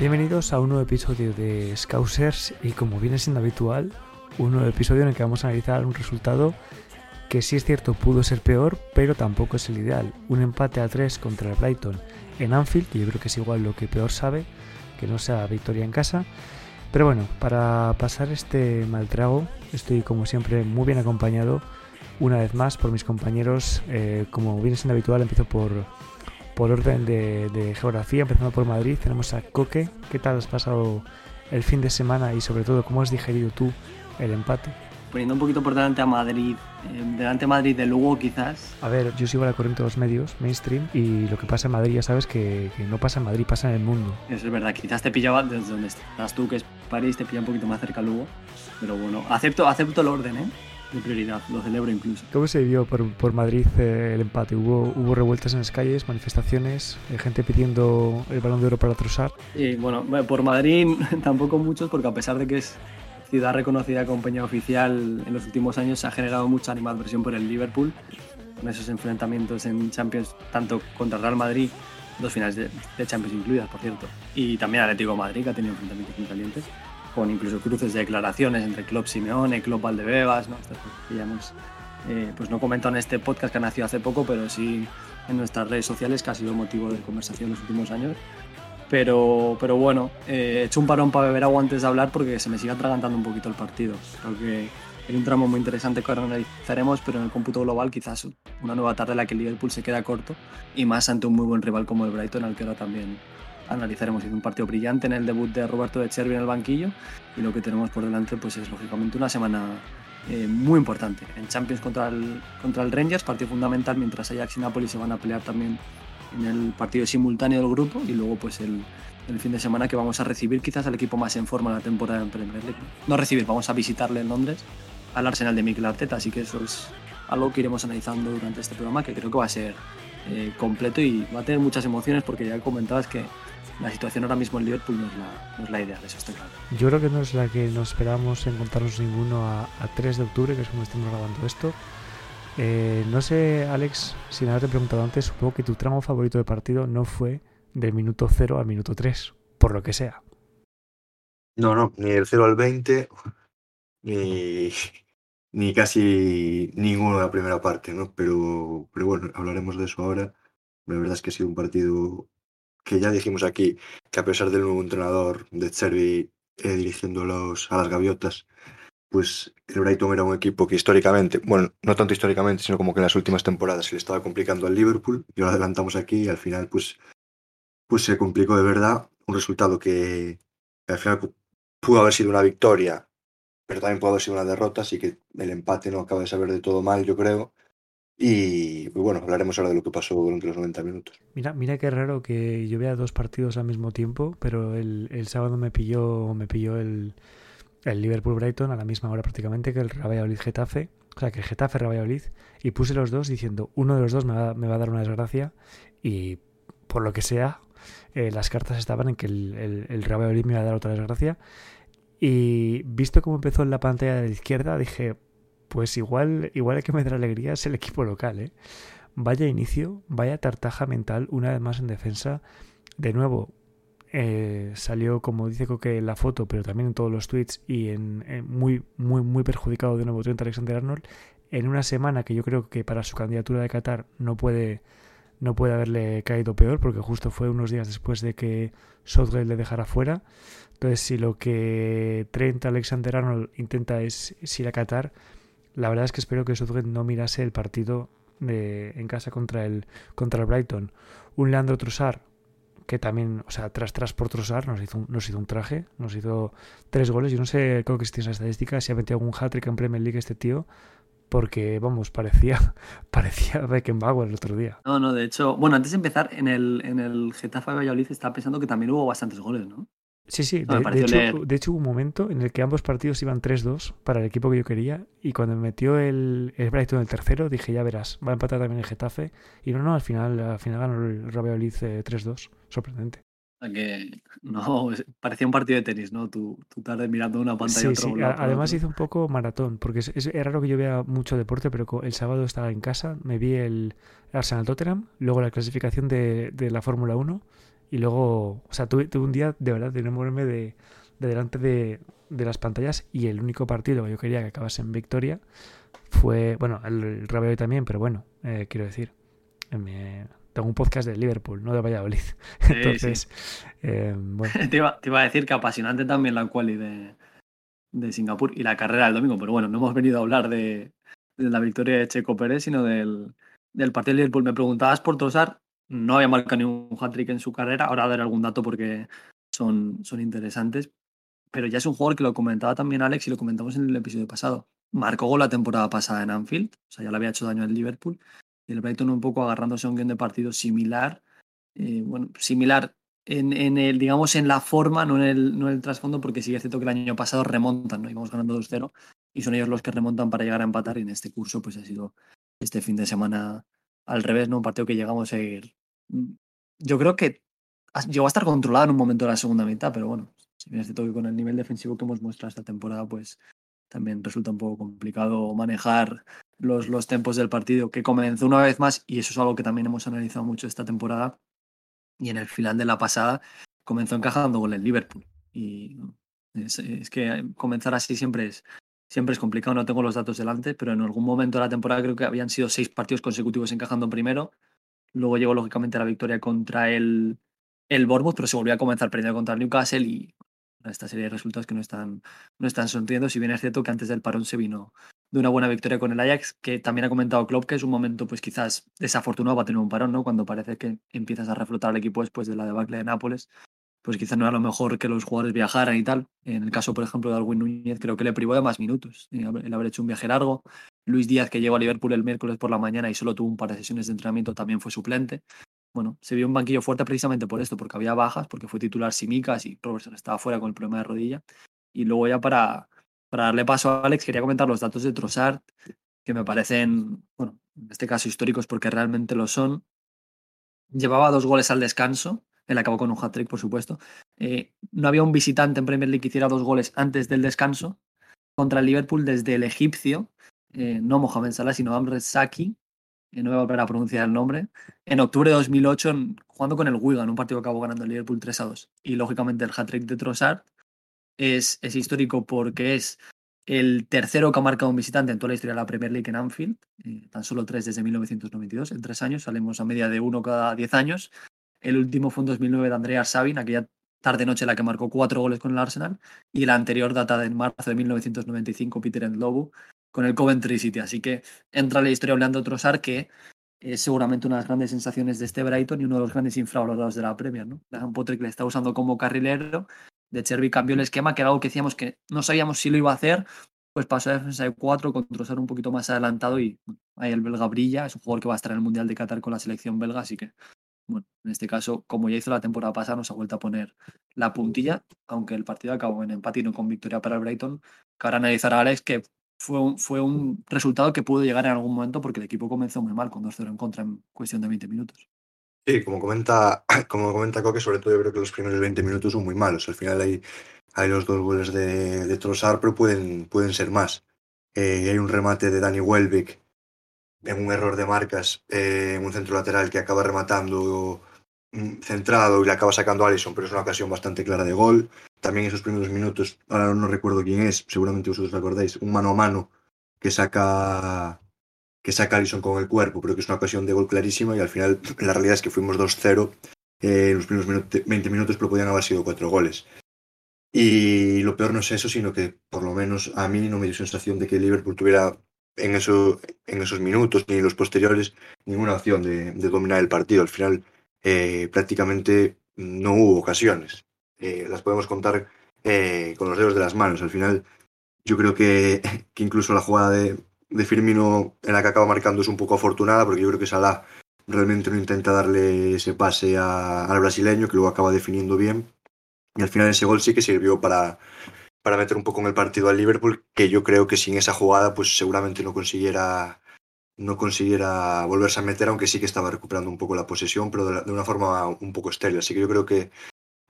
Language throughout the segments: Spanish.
Bienvenidos a un nuevo episodio de Scousers y como viene siendo habitual, un nuevo episodio en el que vamos a analizar un resultado que sí es cierto pudo ser peor, pero tampoco es el ideal. Un empate a 3 contra el Brighton en Anfield, que yo creo que es igual lo que peor sabe, que no sea victoria en casa. Pero bueno, para pasar este mal trago, estoy como siempre muy bien acompañado una vez más por mis compañeros. Eh, como viene siendo habitual, empiezo por, por orden de, geografía, empezando por Madrid. Tenemos a Coque. ¿Qué tal has pasado el fin de semana y sobre todo cómo has digerido tú el empate? Poniendo un poquito por delante a Madrid, eh, delante a Madrid de Lugo quizás. A ver, yo sigo la corriente de los medios, mainstream, y lo que pasa en Madrid ya sabes que, no pasa en Madrid, pasa en el mundo. Eso es verdad, quizás te pillaba desde donde estás tú, que es París, te pilla un poquito más cerca Lugo. Pero bueno, acepto, acepto el orden, ¿eh? De prioridad, lo celebro incluso. ¿Cómo se vivió por, por Madrid eh, el empate? ¿Hubo, ¿Hubo revueltas en las calles, manifestaciones, eh, gente pidiendo el balón de oro para Trossard? Y bueno, por Madrid tampoco muchos, porque a pesar de que es ciudad reconocida como peña oficial en los últimos años, se ha generado mucha animadversión por el Liverpool, con esos enfrentamientos en Champions, tanto contra Real Madrid, dos finales de, de Champions incluidas, por cierto, y también Atlético Madrid, que ha tenido enfrentamientos muy calientes con incluso cruces de declaraciones entre Club Simeone, Club Valdebebas, ¿no? Que ya hemos, eh, pues no comentado en este podcast que ha nacido hace poco, pero sí en nuestras redes sociales, que ha sido motivo de conversación en los últimos años. Pero, pero bueno, eh, he hecho un parón para beber agua antes de hablar porque se me sigue atragantando un poquito el partido. Creo que hay un tramo muy interesante que ahora analizaremos, pero en el cómputo global quizás una nueva tarde en la que el Liverpool se queda corto y más ante un muy buen rival como el Brighton, al que ahora también analizaremos. Hizo un partido brillante en el debut de Roberto de Chervi en el banquillo y lo que tenemos por delante pues es lógicamente una semana eh, muy importante. En Champions contra el, contra el Rangers, partido fundamental, mientras Ajax y Napoli se van a pelear también en el partido simultáneo del grupo y luego pues el, el fin de semana que vamos a recibir quizás al equipo más en forma de la temporada en Premier League. No recibir, vamos a visitarle en Londres al Arsenal de Mikel Arteta, así que eso es algo que iremos analizando durante este programa que creo que va a ser eh, completo y va a tener muchas emociones porque ya comentabas que la situación ahora mismo en Liverpool no es la, no es la ideal, eso está claro. Yo creo que no es la que nos esperábamos encontrarnos ninguno a, 3 de octubre, que es cuando estamos grabando esto. Eh, no sé, Alex, sin haberte preguntado antes, supongo que tu tramo favorito de partido no fue del minuto 0 al minuto 3, por lo que sea. No, no, ni el 0 al 20, ni, ni casi ninguno de la primera parte, ¿no? Pero, pero bueno, hablaremos de eso ahora. La verdad es que ha sido un partido que ya dijimos aquí que a pesar del nuevo entrenador de Chervi eh, dirigiéndolos a las gaviotas, pues el Brighton era un equipo que históricamente, bueno, no tanto históricamente, sino como que en las últimas temporadas se le estaba complicando al Liverpool, y lo adelantamos aquí y al final pues, pues se complicó de verdad, un resultado que al final pudo haber sido una victoria, pero también pudo haber sido una derrota, así que el empate no acaba de saber de todo mal, yo creo, y bueno, hablaremos ahora de lo que pasó durante los 90 minutos. Mira, mira qué raro que yo vea dos partidos al mismo tiempo, pero el, el sábado me pilló, me pilló el, el Liverpool Brighton a la misma hora prácticamente que el Valladolid Getafe, o sea que el Getafe Valladolid, y puse los dos diciendo uno de los dos me va, me va a dar una desgracia y por lo que sea, eh, las cartas estaban en que el, el, el Valladolid me iba a dar otra desgracia. Y visto cómo empezó en la pantalla de la izquierda, dije, pues igual, igual el que me da alegría es el equipo local, ¿eh? Vaya inicio, vaya tartaja mental, una vez más en defensa. De nuevo, eh, salió, como dice Coque, en la foto, pero también en todos los tweets y en, muy, muy, muy perjudicado de nuevo Trent Alexander Arnold. En una semana que yo creo que para su candidatura de Qatar no puede, no puede haberle caído peor, porque justo fue unos días después de que Southgate le dejara fuera. Entonces, si lo que Trent Alexander Arnold intenta es, ir a Qatar, la verdad es que espero que Southgate no mirase el partido de, en casa contra el, contra el Brighton. Un Leandro Trossard que también, o sea, tras tras por Trossard nos hizo, un, nos hizo un traje, nos hizo tres goles. Yo no sé, creo que si tienes estadística, si ha metido algún hat-trick en Premier League este tío, porque, vamos, parecía, parecía Beckenbauer el otro día. No, no, de hecho, bueno, antes de empezar, en el, en el Getafe Valladolid estaba pensando que también hubo bastantes goles, ¿no? Sí, sí, de, hecho, de, hecho, hubo un momento en el que ambos partidos iban 3-2 para el equipo que yo quería y cuando me metió el, el Brighton el tercero dije, ya verás, va a empatar también el Getafe y no, no, al final, al final ganó el Valladolid 3-2, sorprendente. Que no, parecía un partido de tenis, ¿no? Tu, tarde mirando una pantalla sí, sí. Además hizo un poco maratón, porque es, es, raro que yo vea mucho deporte, pero el sábado estaba en casa, me vi el Arsenal Tottenham, luego la clasificación de, de la Fórmula 1 Y luego, o sea, tuve, tuve un día de verdad de no moverme de, de delante de, de, las pantallas y el único partido que yo quería que acabase en victoria fue, bueno, el, el también, pero bueno, eh, quiero decir, me, tengo un podcast de Liverpool, no de Valladolid. Sí, Entonces, sí. Eh, bueno. te, iba, te, iba, a decir que apasionante también la quali de, de Singapur y la carrera del domingo, pero bueno, no hemos venido a hablar de, de la victoria de Checo Pérez, sino del, del partido de Liverpool. Me preguntabas por Trossard, no había marcado ni un hat-trick en su carrera, ahora daré algún dato porque son, son interesantes, pero ya es un jugador que lo comentaba también Alex y lo comentamos en el episodio pasado. Marcó gol la temporada pasada en Anfield, o sea, ya le había hecho daño al Liverpool, y el Brighton un poco agarrándose a un game de partido similar, eh, bueno, similar en, en, el, digamos, en la forma, no en el, no en el trasfondo, porque sí es cierto que el año pasado remontan, ¿no? Íbamos ganando 2-0 y son ellos los que remontan para llegar a empatar y en este curso pues ha sido este fin de semana al revés, ¿no? Un partido que llegamos a ir... Yo creo que llegó a estar controlado en un momento de la segunda mitad, pero bueno, si bien es cierto con el nivel defensivo que hemos mostrado esta temporada, pues también resulta un poco complicado manejar los, los tempos del partido, que comenzó una vez más, y eso es algo que también hemos analizado mucho esta temporada, y en el final de la pasada comenzó encajando con el Liverpool. Y es, que comenzar así siempre es, siempre es complicado, no tengo los datos delante, pero en algún momento de la temporada creo que habían sido seis partidos consecutivos encajando en primero. Luego llegó lógicamente la victoria contra el, el Bournemouth, pero se volvió a comenzar perdiendo contra el Newcastle y esta serie de resultados que no están, no están sonriendo, si bien es cierto que antes del parón se vino de una buena victoria con el Ajax, que también ha comentado Klopp que es un momento pues quizás desafortunado para tener un parón, ¿no? Cuando parece que empiezas a reflotar al equipo después de la debacle de Nápoles, pues quizás no era lo mejor que los jugadores viajaran y tal. En el caso, por ejemplo, de Alwin Núñez, creo que le privó de más minutos, el haber hecho un viaje largo. Luis Díaz, que llegó a Liverpool el miércoles por la mañana y solo tuvo un par de sesiones de entrenamiento, también fue suplente. Bueno, se vio un banquillo fuerte precisamente por esto, porque había bajas, porque fue titular Simicas y Robertson estaba fuera con el problema de rodilla. Y luego ya para, para darle paso a Alex, quería comentar los datos de Trossard, que me parecen, bueno, en este caso históricos porque realmente lo son. Llevaba dos goles al descanso, él acabó con un hat-trick, por supuesto. Eh, no había un visitante en Premier League que hiciera dos goles antes del descanso contra el Liverpool desde el egipcio, eh, no Mohamed Salah, sino Amr Saki, no voy a volver a pronunciar el nombre, en octubre de 2008 en, jugando con el Wigan, un partido que acabó ganando el Liverpool 3 a 2. Y lógicamente el hat-trick de Trossard es, es histórico porque es el tercero que ha marcado un visitante en toda la historia de la Premier League en Anfield, eh, tan solo tres desde 1992, en tres años, salimos a media de uno cada diez años. El último fue en 2009 de Andrea Sabin, aquella tarde-noche en la que marcó cuatro goles con el Arsenal, y la anterior data de marzo de 1995, Peter Ndlobu, con el Coventry City. Así que entra la historia hablando de Trossard, que es seguramente una de las grandes sensaciones de este Brighton y uno de los grandes infravalorados de la Premier. ¿no? Graham Potter le está usando como carrilero, de Cherby cambió el esquema, que era algo que decíamos que no sabíamos si lo iba a hacer, pues pasó a defensa de 4 con Trossard un poquito más adelantado y ahí el belga brilla, es un jugador que va a estar en el Mundial de Qatar con la selección belga, así que bueno, en este caso, como ya hizo la temporada pasada, nos ha vuelto a poner la puntilla, aunque el partido acabó en empate y no con victoria para el Brighton, que ahora analizará Alex que fue un, fue un resultado que pudo llegar en algún momento porque el equipo comenzó muy mal con 2-0 en contra en cuestión de 20 minutos. Sí, como comenta, como comenta Coque, sobre todo yo creo que los primeros 20 minutos son muy malos. Al final hay, hay los dos goles de, de Trossard, pero pueden, pueden ser más. Eh, hay un remate de Dani Welbeck en un error de marcas, eh, en un centro lateral que acaba rematando centrado y le acaba sacando Allison, pero es una ocasión bastante clara de gol. También esos primeros minutos, ahora no recuerdo quién es, seguramente vosotros recordáis, un mano a mano que saca que saca Allison con el cuerpo, pero que es una ocasión de gol clarísima y al final la realidad es que fuimos 2-0 eh, en los primeros minutos, 20 minutos, pero podían haber sido cuatro goles. Y lo peor no es eso, sino que por lo menos a mí no me dio sensación de que Liverpool tuviera en, eso, en esos minutos ni en los posteriores ninguna opción de dominar el partido. Al final eh, prácticamente no hubo ocasiones. Eh, las podemos contar eh, con los dedos de las manos. Al final yo creo que, que incluso la jugada de, Firmino en la que acaba marcando es un poco afortunada, porque yo creo que Salah realmente no intenta darle ese pase al brasileño, que luego acaba definiendo bien. Y al final ese gol sí que sirvió para, para meter un poco en el partido al Liverpool, que yo creo que sin esa jugada pues seguramente no consiguiera no consiguiera volverse a meter, aunque sí que estaba recuperando un poco la posesión, pero de, una forma un poco estéril. Así que yo creo que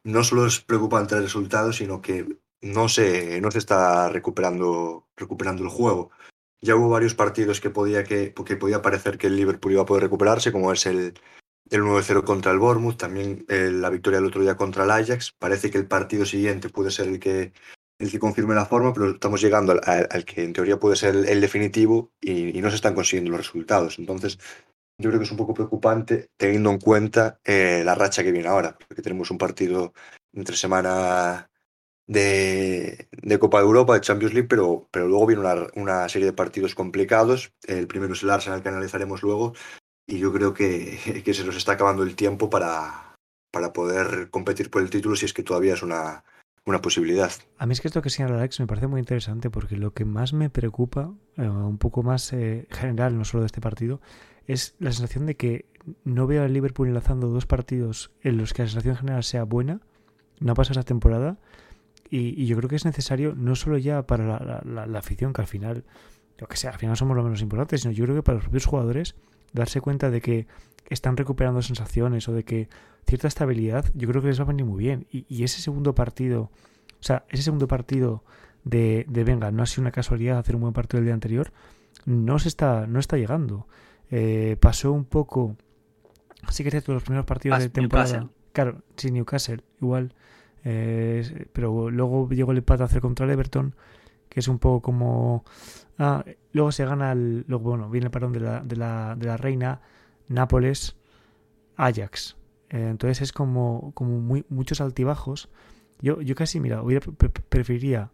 no solo es preocupante el resultado, sino que no se, no se está recuperando, recuperando el juego. Ya hubo varios partidos que podía, que, que podía parecer que el Liverpool iba a poder recuperarse, como es el, el 9-0 contra el Bournemouth, también eh, la victoria el otro día contra el Ajax. Parece que el partido siguiente puede ser el que, el que confirme la forma, pero estamos llegando al, que en teoría puede ser el, definitivo y, no se están consiguiendo los resultados. Entonces, yo creo que es un poco preocupante teniendo en cuenta eh, la racha que viene ahora, porque tenemos un partido entre semana de, Copa de Europa, de Champions League, pero, pero luego viene una, una, serie de partidos complicados. El primero es el Arsenal que analizaremos luego y yo creo que, que se nos está acabando el tiempo para, para poder competir por el título si es que todavía es una, una posibilidad. A mí es que esto que señala Alex me parece muy interesante porque lo que más me preocupa, eh, un poco más eh, general, no solo de este partido, es la sensación de que no veo al Liverpool enlazando dos partidos en los que la sensación general sea buena, no ha pasado esa temporada, y, yo creo que es necesario no solo ya para la, la, la, afición, que al final, lo que sea, al final somos lo menos importantes, sino yo creo que para los propios jugadores darse cuenta de que están recuperando sensaciones o de que cierta estabilidad, yo creo que les va a venir muy bien. Y, ese segundo partido, o sea, ese segundo partido de, de, venga, no ha sido una casualidad hacer un buen partido el día anterior, no se está, no está llegando. Eh, pasó un poco, así que es cierto, los primeros partidos de temporada. Claro, sí, Newcastle, igual. Eh, pero luego llegó el empate a hacer contra el Everton, que es un poco como Ah, luego se gana el. Bueno, viene el parón de la, de la, de la Reina, Nápoles, Ajax. Entonces es como, como muchos altibajos. Yo, yo casi, mira, hubiera, preferiría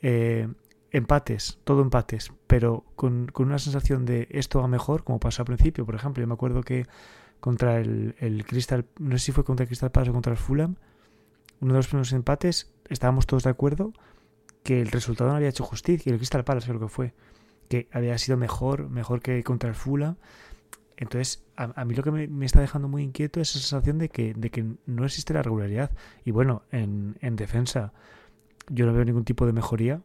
eh, empates, todo empates, pero con, con, una sensación de esto va mejor, como pasó al principio, por ejemplo. Yo me acuerdo que contra el, el Crystal, no sé si fue contra el Crystal Palace o contra el Fulham, uno de los primeros empates, estábamos todos de acuerdo que el resultado no había hecho justicia, el Crystal Palace creo que fue, que había sido mejor, mejor que contra el Fula. Entonces, a, mí lo que me, está dejando muy inquieto es esa sensación de que, de que no existe la regularidad. Y bueno, en, en defensa yo no veo ningún tipo de mejoría.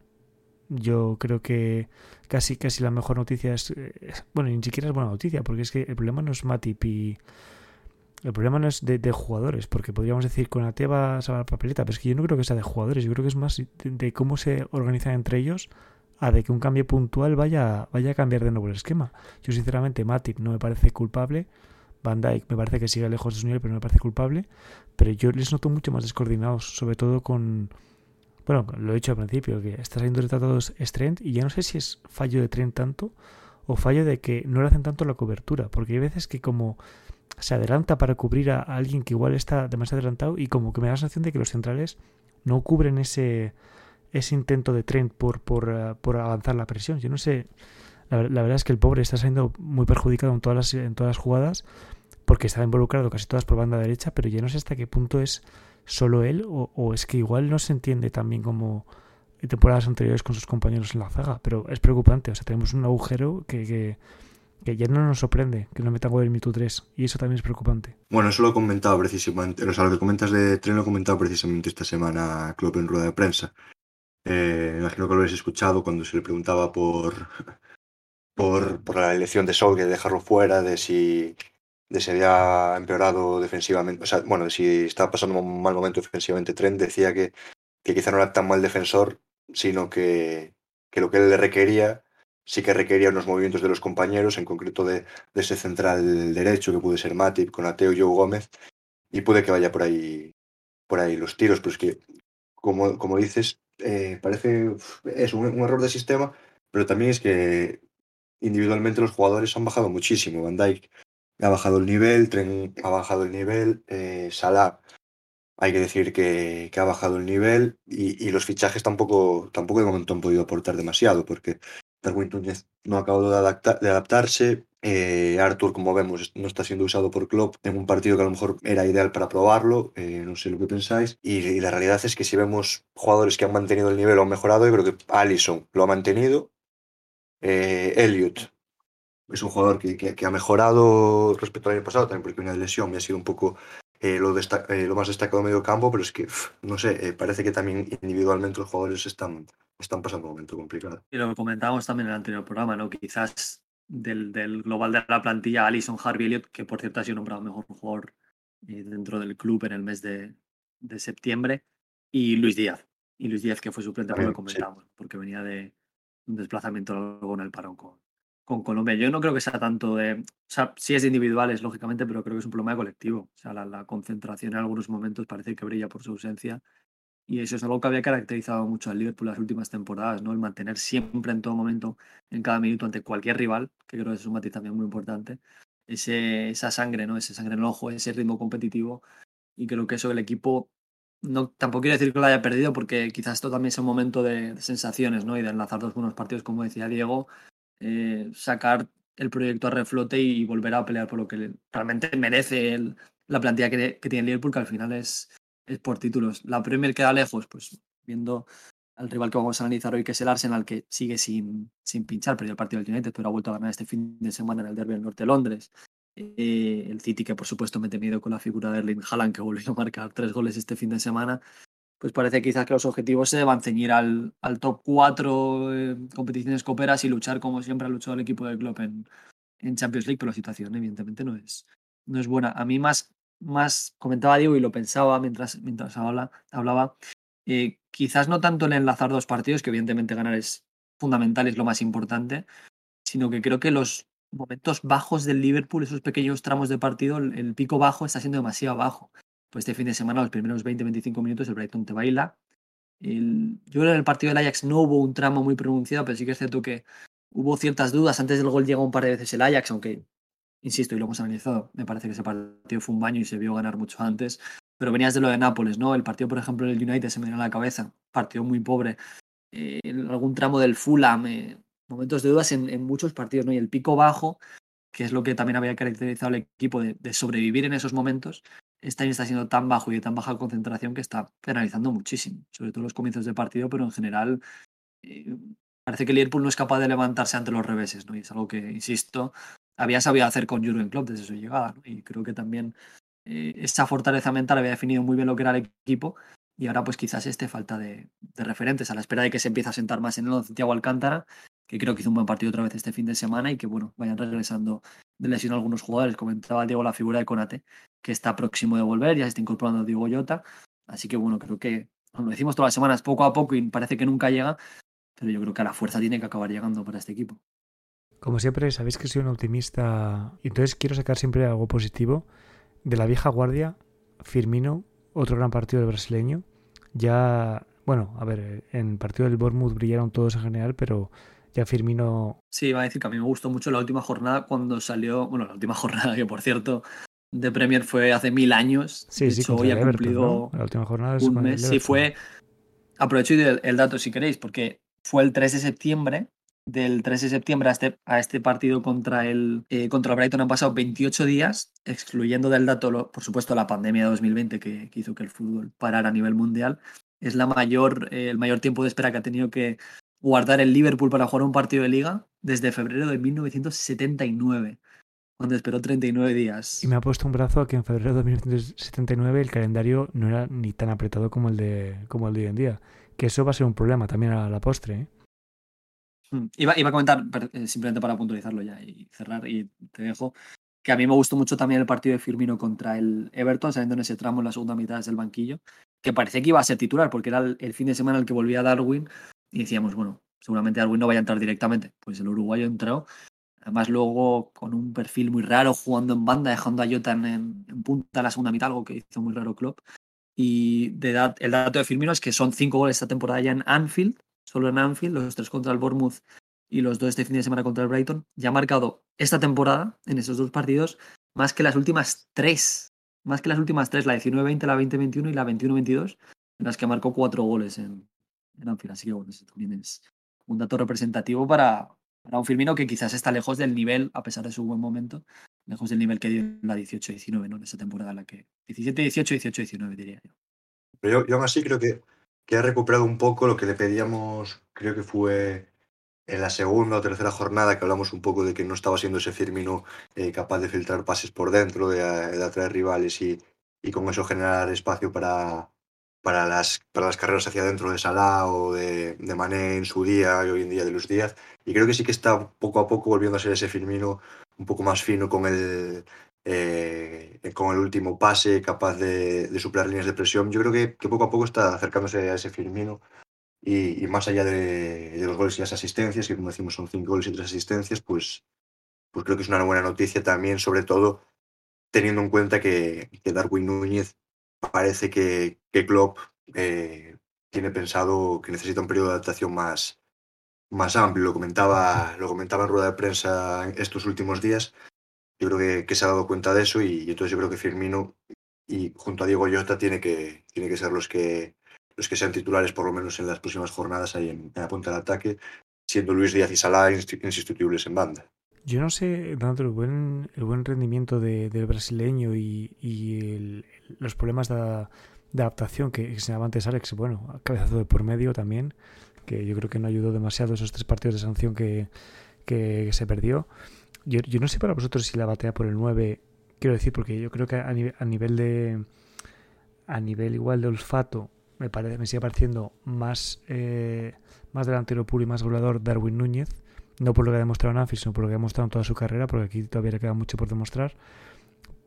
Yo creo que casi, casi la mejor noticia es, Bueno, ni siquiera es buena noticia, porque es que el problema no es Matip y, el problema no es de, jugadores, porque podríamos decir con la va a la papeleta, pero es que yo no creo que sea de jugadores, yo creo que es más de, cómo se organizan entre ellos a de que un cambio puntual vaya, vaya a cambiar de nuevo el esquema. Yo sinceramente Matip no me parece culpable, Van Dyke me parece que sigue lejos de su nivel, pero no me parece culpable, pero yo les noto mucho más descoordinados, sobre todo con... Bueno, lo he dicho al principio, que está saliendo de tratados Strength y ya no sé si es fallo de Trent tanto o fallo de que no le hacen tanto la cobertura, porque hay veces que como se adelanta para cubrir a, alguien que igual está demasiado adelantado y como que me da la sensación de que los centrales no cubren ese, ese intento de tren por, por, eh, por avanzar la presión. Yo no sé, la, verdad es que el pobre está siendo muy perjudicado en todas las, en todas las jugadas porque está involucrado casi todas por banda derecha, pero ya no sé hasta qué punto es solo él o, es que igual no se entiende también como en temporadas anteriores con sus compañeros en la zaga, pero es preocupante, o sea, tenemos un agujero que ya no nos sorprende que no metan gol en Mewtwo 3 y eso también es preocupante. Bueno, eso lo he comentado precisamente, o sea, lo que comentas de tren lo he comentado precisamente esta semana Klopp en rueda de prensa. Eh, imagino que lo habéis escuchado cuando se le preguntaba por, por, por la elección de Sol, de dejarlo fuera, de si, de si había empeorado defensivamente, o sea, bueno, de si estaba pasando un mal momento defensivamente Trent, decía que, que quizá no era tan mal defensor, sino que, que lo que él le requería sí que requería unos movimientos de los compañeros, en concreto de, ese central derecho que puede ser Matip con Ateo y Joe Gómez, y puede que vaya por ahí, por ahí los tiros, pero es que, como, como dices, eh, parece es un, error de sistema, pero también es que individualmente los jugadores han bajado muchísimo. Van Dijk ha bajado el nivel, Tren ha bajado el nivel, eh, Salah hay que decir que, ha bajado el nivel y, y, los fichajes tampoco, tampoco de momento han podido aportar demasiado, porque Darwin Núñez no ha acabado de, adaptarse. Eh, Arthur, como vemos, no está siendo usado por Klopp en un partido que a lo mejor era ideal para probarlo. Eh, no sé lo que pensáis. Y, la realidad es que si vemos jugadores que han mantenido el nivel o han mejorado, yo creo que Allison lo ha mantenido. Eh, Elliot es un jugador que, ha mejorado respecto al año pasado, también porque una lesión me ha sido un poco lo, lo, más destacado de medio campo, pero es que, no sé, parece que también individualmente los jugadores están, están pasando un momento complicado. Y lo que comentábamos también en el anterior programa, ¿no? Quizás del, del global de la plantilla, Alison Harvey Elliott, que por cierto ha sido nombrado mejor jugador eh, dentro del club en el mes de, de, septiembre, y Luis Díaz. Y Luis Díaz, que fue suplente, como lo comentábamos, porque venía de un desplazamiento luego en el parón con, con Colombia. Yo no creo que sea tanto de. O sea, sí es de individuales, lógicamente, pero creo que es un problema de colectivo. O sea, la, concentración en algunos momentos parece que brilla por su ausencia. Y eso es algo que había caracterizado mucho al Liverpool las últimas temporadas, ¿no? El mantener siempre en todo momento, en cada minuto, ante cualquier rival, que creo que es un matiz también muy importante, ese, esa sangre, ¿no? Ese sangre en ojo, ese ritmo competitivo. Y creo que eso el equipo no, tampoco quiero decir que lo haya perdido porque quizás esto también es un momento de, sensaciones ¿no? y de enlazar dos buenos partidos, como decía Diego, eh, sacar el proyecto a reflote y, volver a pelear por lo que realmente merece la plantilla que, que, tiene Liverpool, que al final es, es por títulos. La Premier queda lejos, pues viendo al rival que vamos a analizar hoy, que es el Arsenal, que sigue sin, sin pinchar, perdió el partido del United, pero ha vuelto a ganar este fin de semana en el Derby del Norte de Londres. Eh, el City, que por supuesto me he tenido con la figura de Erling Haaland, que volvió a marcar tres goles este fin de semana, pues parece quizás que los objetivos se deban ceñir al, al top 4 eh, competiciones coperas y luchar como siempre ha luchado el equipo del club en, en Champions League, pero la situación evidentemente no es, no es buena. A mí más, más comentaba Diego y lo pensaba mientras, mientras habla, hablaba, eh, quizás no tanto el enlazar dos partidos, que evidentemente ganar es fundamental, es lo más importante, sino que creo que los momentos bajos del Liverpool, esos pequeños tramos de partido, el, pico bajo está siendo demasiado bajo. Pues este fin de semana, los primeros 20-25 minutos, el Brighton te baila. Yo creo que en el partido del Ajax no hubo un tramo muy pronunciado, pero sí que es cierto que hubo ciertas dudas. Antes del gol llegó un par de veces el Ajax, aunque, insisto, y lo hemos analizado, me parece que ese partido fue un baño y se vio ganar mucho antes. Pero venías de lo de Nápoles, ¿no? El partido, por ejemplo, del United se me dio a la cabeza. Partido muy pobre. Eh, algún tramo del Fulham. Eh, momentos de dudas en, muchos partidos, ¿no? Y el pico bajo, que es lo que también había caracterizado al equipo de, sobrevivir en esos momentos, este año está siendo tan bajo y de tan baja concentración que está penalizando muchísimo, sobre todo los comienzos de partido, pero en general eh, parece que Liverpool no es capaz de levantarse ante los reveses, ¿no? Y es algo que, insisto, había sabido hacer con Jurgen Klopp desde su llegada, Y creo que también eh, esa fortaleza mental había definido muy bien lo que era el equipo y ahora pues quizás esté falta de, de, referentes a la espera de que se empiece a sentar más en el Santiago Alcántara que creo que hizo un buen partido otra vez este fin de semana y que, bueno, vayan regresando de lesión algunos jugadores. Comentaba Diego la figura de Conate, que está próximo de volver, ya se está incorporando Diego Llota. Así que, bueno, creo que, lo decimos todas las semanas, poco a poco y parece que nunca llega, pero yo creo que a la fuerza tiene que acabar llegando para este equipo. Como siempre, sabéis que soy un optimista, y entonces quiero sacar siempre algo positivo. De la vieja guardia, Firmino, otro gran partido del brasileño. Ya, bueno, a ver, en el partido del Bournemouth brillaron todos en general, pero ya Firmino. Sí, iba a decir que a mí me gustó mucho la última jornada cuando salió. Bueno, la última jornada, que por cierto, de Premier fue hace mil años. Sí, de sí, hecho, hoy ha cumplido la última jornada un mes. Sí, fue. Aprovecho el, el dato si queréis, porque fue el 3 de septiembre del 3 de septiembre a este, a este partido contra el, eh, contra el Brighton han pasado 28 días, excluyendo del dato, por supuesto, la pandemia de 2020 que, que, hizo que el fútbol parara a nivel mundial. Es la mayor, eh, el mayor tiempo de espera que ha tenido que, guardar el Liverpool para jugar un partido de liga desde febrero de 1979, cuando esperó 39 días. Y me ha puesto un brazo a que en febrero de 1979 el calendario no era ni tan apretado como el de, como el de hoy en día. Que eso va a ser un problema también a la postre. ¿eh? Hmm. Iba, iba, a comentar, eh, simplemente para puntualizarlo ya y cerrar, y te dejo, que a mí me gustó mucho también el partido de Firmino contra el Everton, saliendo en ese tramo en la segunda mitad desde el banquillo, que parecía que iba a ser titular, porque era el, el fin de semana en el que volvía Darwin y decíamos, bueno, seguramente Darwin no vaya a entrar directamente. Pues el uruguayo entró, además luego con un perfil muy raro, jugando en banda, dejando a Jota en, punta la segunda mitad, algo que hizo muy raro Klopp. Y de el dato de Firmino es que son cinco goles esta temporada ya en Anfield, solo en Anfield, los tres contra el Bournemouth y los dos este fin de semana contra el Brighton. Ya ha marcado esta temporada, en esos dos partidos, más que las últimas tres. Más que las últimas tres, la 19-20, la 20-21 y la 21-22, en las que marcó cuatro goles en, Así que bueno, eso también es un dato representativo para, para un Firmino que quizás está lejos del nivel, a pesar de su buen momento, lejos del nivel que dio en la 18-19, ¿no? En esa temporada en la que 17-18, 18-19 diría yo. Pero yo, aún así creo que, que ha recuperado un poco lo que le pedíamos, creo que fue en la segunda o tercera jornada que hablamos un poco de que no estaba siendo ese Firmino eh, capaz de filtrar pases por dentro, de, de atraer rivales y, y, con eso generar espacio para, para las, para las carreras hacia adentro de Salah o de, de, Mané en su día y hoy en día de los Díaz. Y creo que sí que está poco a poco volviendo a ser ese Firmino un poco más fino con el, eh, con el último pase, capaz de, de, superar líneas de presión. Yo creo que, que, poco a poco está acercándose a ese Firmino y, más allá de, los goles y las asistencias, que como decimos son cinco goles y tres asistencias, pues, pues creo que es una buena noticia también, sobre todo teniendo en cuenta que, Darwin Núñez parece que, que Klopp eh, tiene pensado que necesita un periodo de adaptación más, más amplio. Lo comentaba, lo comentaba en rueda de prensa estos últimos días. Yo creo que, se ha dado cuenta de eso y, entonces yo creo que Firmino y junto a Diego Llota tiene que, tiene que ser los que, los que sean titulares por lo menos en las próximas jornadas ahí en, la punta del ataque, siendo Luis Díaz y Salah insustituibles en banda. Yo no sé, tanto el buen, el buen rendimiento del brasileño y, los problemas de, adaptación que, se llama antes Alex, bueno, cabezazo de por medio también, que yo creo que no ayudó demasiado esos tres partidos de sanción que, se perdió. Yo, yo, no sé para vosotros si la batea por el 9, quiero decir, porque yo creo que a nivel, a nivel de a nivel igual de olfato me, parece, me sigue pareciendo más, eh, más delantero puro y más goleador Darwin Núñez. No por lo que ha demostrado en Anfield, sino por lo que ha demostrado en toda su carrera, porque aquí todavía le queda mucho por demostrar.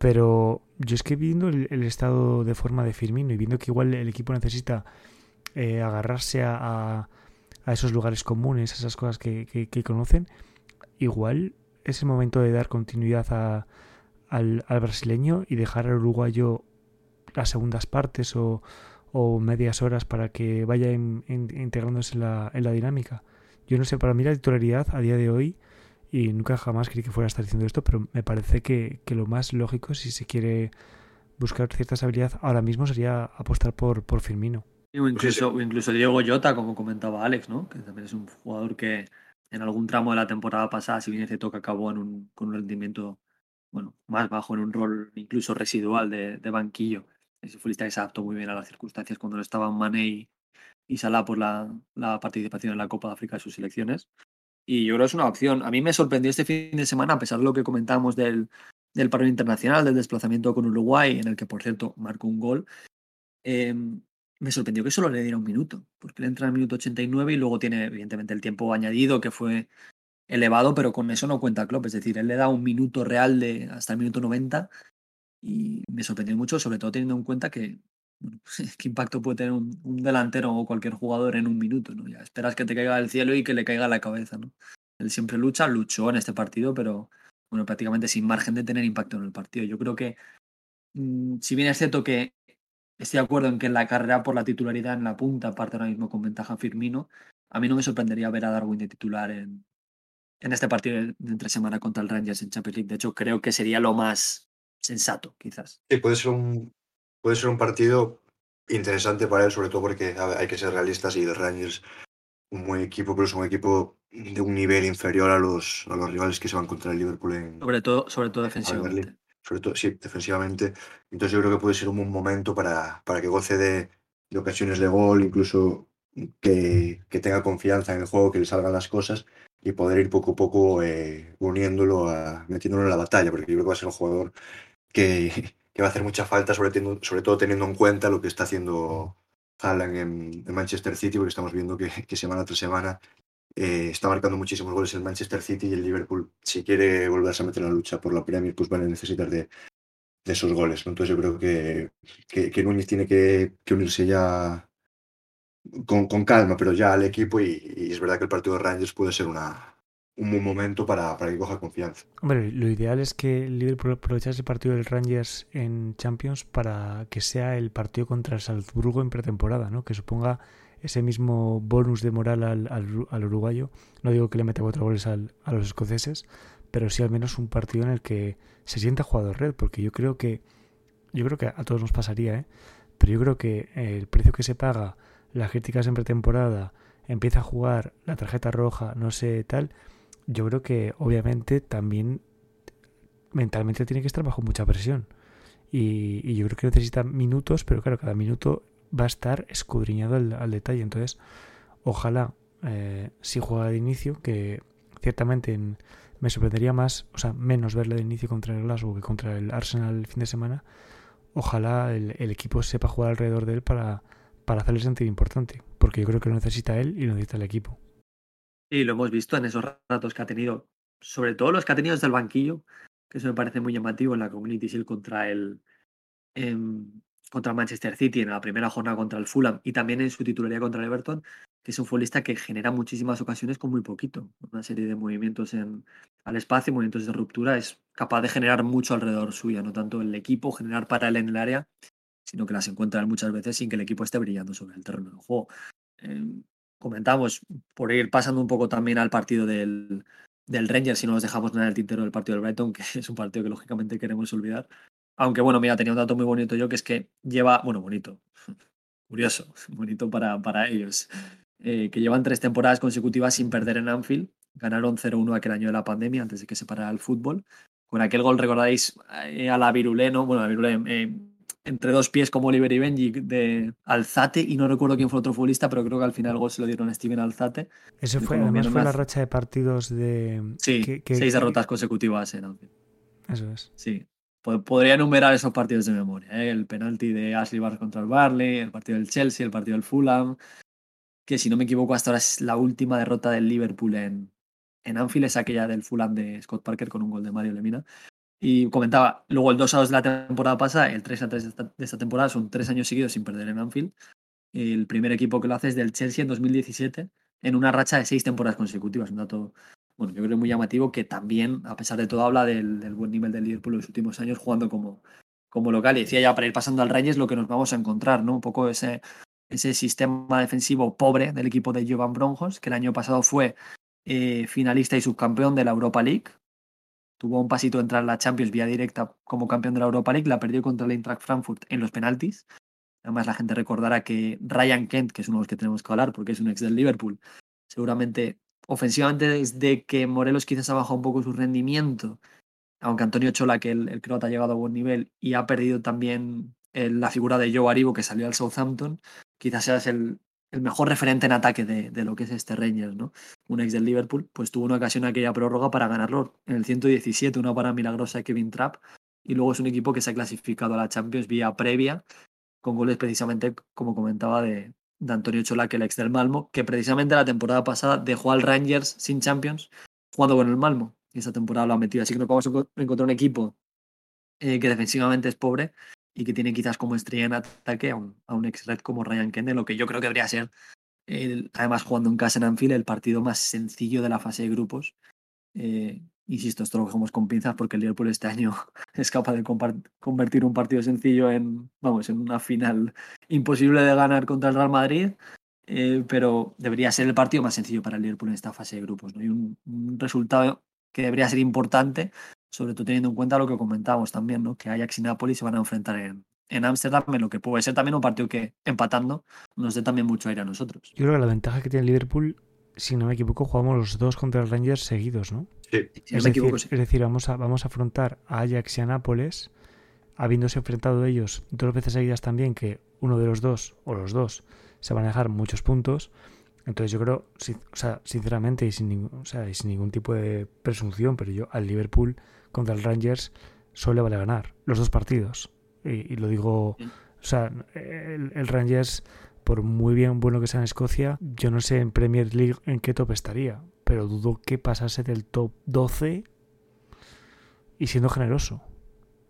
Pero yo es que viendo el, estado de forma de Firmino y viendo que igual el equipo necesita eh, agarrarse a, esos lugares comunes, a esas cosas que, conocen, igual es el momento de dar continuidad al, brasileño y dejar al uruguayo las segundas partes o, o medias horas para que vaya integrándose en la, en la, dinámica. Yo no sé, para mí la titularidad a día de hoy, y nunca jamás creí que fuera a estar diciendo esto, pero me parece que, que lo más lógico si se quiere buscar cierta estabilidad ahora mismo sería apostar por, por Firmino. O incluso, incluso Diego Jota, como comentaba Alex, ¿no? que también es un jugador que en algún tramo de la temporada pasada, si bien ese toque acabó en un, con un rendimiento bueno, más bajo, en un rol incluso residual de, de banquillo, ese futbolista que se adaptó muy bien a las circunstancias cuando no estaban Mané y, Salah por la, participación en la Copa de África de sus selecciones. Y yo creo que es una opción. A mí me sorprendió este fin de semana, a pesar de lo que comentábamos del, del paro internacional, del desplazamiento con Uruguay, en el que, por cierto, marcó un gol. Em, me sorprendió que solo le diera un minuto, porque él entra en el minuto 89 y luego tiene, evidentemente, el tiempo añadido, que fue elevado, pero con eso no cuenta Klopp. Es decir, él le da un minuto real de hasta el minuto 90 y me sorprendió mucho, sobre todo teniendo en cuenta que qué impacto puede tener un, delantero o cualquier jugador en un minuto, ¿no? Esperas que te caiga del cielo y que le caiga la cabeza, ¿no? Él siempre lucha, luchó en este partido, pero bueno, prácticamente sin margen de tener impacto en el partido. Yo creo que, mm, si bien es cierto que estoy de acuerdo en que en la carrera por la titularidad en la punta, aparte ahora mismo con ventaja Firmino, a mí no me sorprendería ver a Darwin de titular en, en este partido de entre semana contra el Rangers en Champions League. De hecho, creo que sería lo más sensato, quizás. Sí, puede ser un, puede ser un partido interesante para él, sobre todo porque hay que ser realistas y el Rangers un buen equipo, pero es un equipo de un nivel inferior a los, a los rivales que se van contra el Liverpool en. Sobre todo, sobre todo defensivamente. Sobre todo, sí, defensivamente. Entonces yo creo que puede ser un buen momento para, para que goce de, de ocasiones de gol, incluso que, que, tenga confianza en el juego, que le salgan las cosas y poder ir poco a poco eh, uniéndolo, a, metiéndolo en la batalla, porque yo creo que va a ser un jugador que, va a hacer mucha falta, sobre, todo teniendo en cuenta lo que está haciendo Haaland en, Manchester City, porque estamos viendo que, semana tras semana eh, está marcando muchísimos goles en Manchester City y el Liverpool, si quiere volverse a meter la lucha por la Premier, pues van a necesitar de, esos goles. Entonces yo creo que, que, Núñez tiene que, unirse ya con, calma, pero ya al equipo y, es verdad que el partido de Rangers puede ser una, un buen momento para, para que coja confianza. Hombre, lo ideal es que Liverpool aprovechase el partido del Rangers en Champions para que sea el partido contra el Salzburgo en pretemporada, ¿no? Que suponga ese mismo bonus de moral al, al, uruguayo. No digo que le meta cuatro goles a los escoceses, pero sí al menos un partido en el que se sienta jugador red, porque yo creo que yo creo que a todos nos pasaría, ¿eh? Pero yo creo que el precio que se paga, las críticas en pretemporada, empieza a jugar la tarjeta roja, no sé tal, yo creo que obviamente también mentalmente tiene que estar bajo mucha presión. Y, yo creo que necesita minutos, pero claro, cada minuto va a estar escudriñado al, detalle. Entonces, ojalá eh, si juega de inicio, que ciertamente me sorprendería más, o sea, menos verle de inicio contra el Glasgow que contra el Arsenal el fin de semana. Ojalá el, el equipo sepa jugar alrededor de él para, para hacerle sentir importante, porque yo creo que lo necesita él y lo necesita el equipo. Y lo hemos visto en esos ratos que ha tenido, sobre todo los que ha tenido desde el banquillo, que eso me parece muy llamativo en la Community Shield contra el, em, contra Manchester City, en la primera jornada contra el Fulham y también en su titularidad contra el Everton, que es un futbolista que genera muchísimas ocasiones con muy poquito. Una serie de movimientos en, al espacio, movimientos de ruptura, es capaz de generar mucho alrededor suya, no tanto el equipo, generar para él en el área, sino que las encuentra muchas veces sin que el equipo esté brillando sobre el terreno del juego. Eh, comentamos, por ir pasando un poco también al partido del, del Rangers, si no nos dejamos nada el tintero del partido del Brighton, que es un partido que lógicamente queremos olvidar. Aunque bueno, mira, tenía un dato muy bonito yo, que es que lleva, bueno, bonito, curioso, bonito para, para ellos, eh, que llevan tres temporadas consecutivas sin perder en Anfield. Ganaron 0-1 aquel año de la pandemia, antes de que se parara el fútbol. Con aquel gol, recordáis, eh, a la Virulé, ¿no? Bueno, a la Virulé, eh, entre dos pies como Oliver y Benji de Alzate, y no recuerdo quién fue otro futbolista, pero creo que al final el gol se lo dieron a Steven Alzate. Eso fue, además fue la racha de partidos de... Sí, seis derrotas consecutivas en. Eso es. Sí, podría enumerar esos partidos de memoria. ¿eh? El penalti de Ashley Barnes contra el Barley, el partido del Chelsea, el partido del Fulham, que si no me equivoco hasta ahora es la última derrota del Liverpool en, en Anfield, es aquella del Fulham de Scott Parker con un gol de Mario Lemina. Y comentaba, luego el 2 a 2 de la temporada pasada, el 3 a 3 de esta, temporada, son tres años seguidos sin perder en Anfield. El primer equipo que lo hace es del Chelsea en 2017, en una racha de seis temporadas consecutivas, un dato bueno, yo creo muy llamativo que también, a pesar de todo, habla del, buen nivel del Liverpool en los últimos años jugando como, como local. Y decía ya para ir pasando al Reyes lo que nos vamos a encontrar, ¿no? Un poco ese, ese sistema defensivo pobre del equipo de Jovan Bronjos, que el año pasado fue eh, finalista y subcampeón de la Europa League. Tuvo un pasito entrar en la Champions vía directa como campeón de la Europa League, la perdió contra el Eintracht Frankfurt en los penaltis. Además, la gente recordará que Ryan Kent, que es uno de los que tenemos que hablar porque es un ex del Liverpool, seguramente ofensivamente desde que Morelos quizás ha bajado un poco su rendimiento, aunque Antonio Chola, que el, croata ha llegado a buen nivel y ha perdido también la figura de Joe Aribo que salió al Southampton, quizás sea el, el mejor referente en ataque de, de, lo que es este Rangers, ¿no? Un ex del Liverpool, pues tuvo una ocasión aquella prórroga para ganarlo en el 117, una para milagrosa de Kevin Trapp, y luego es un equipo que se ha clasificado a la Champions vía previa, con goles precisamente, como comentaba, de, de Antonio que el ex del Malmo, que precisamente la temporada pasada dejó al Rangers sin Champions jugando con el Malmo. Y esa temporada lo ha metido. Así que nos vamos a encontrar un equipo eh, que defensivamente es pobre y que tiene quizás como estrella en ataque a un, a un ex red como Ryan Kennedy, lo que yo creo que debería ser, además jugando en casa en Anfield, el partido más sencillo de la fase de grupos. Eh, Insisto, esto lo cogemos con pinzas porque el Liverpool este año es capaz de convertir un partido sencillo en, vamos, en una final imposible de ganar contra el Real Madrid, eh, pero debería ser el partido más sencillo para el Liverpool en esta fase de grupos. ¿no? Y un, resultado que debería ser importante, sobre todo teniendo en cuenta lo que comentábamos también, ¿no? que Ajax y Napoli se van a enfrentar en, en Ámsterdam, en lo que puede ser también un partido que empatando nos dé también mucho aire a nosotros. Yo creo que la ventaja que tiene Liverpool si no me equivoco, jugamos los dos contra el Rangers seguidos, ¿no? Sí. es, decir, es, decir, vamos a, vamos a afrontar a Ajax y a Nápoles, habiéndose enfrentado ellos dos veces seguidas también, que uno de los dos, o los dos, se van a dejar muchos puntos. Entonces yo creo, o sea, sinceramente y sin, ningún, o sea, sin ningún tipo de presunción, pero yo al Liverpool contra el Rangers solo le vale ganar los dos partidos. Y, lo digo, o sea, el, el Rangers por muy bien bueno que sea en Escocia, yo no sé en Premier League en qué top estaría, pero dudo que pasase del top 12 y siendo generoso.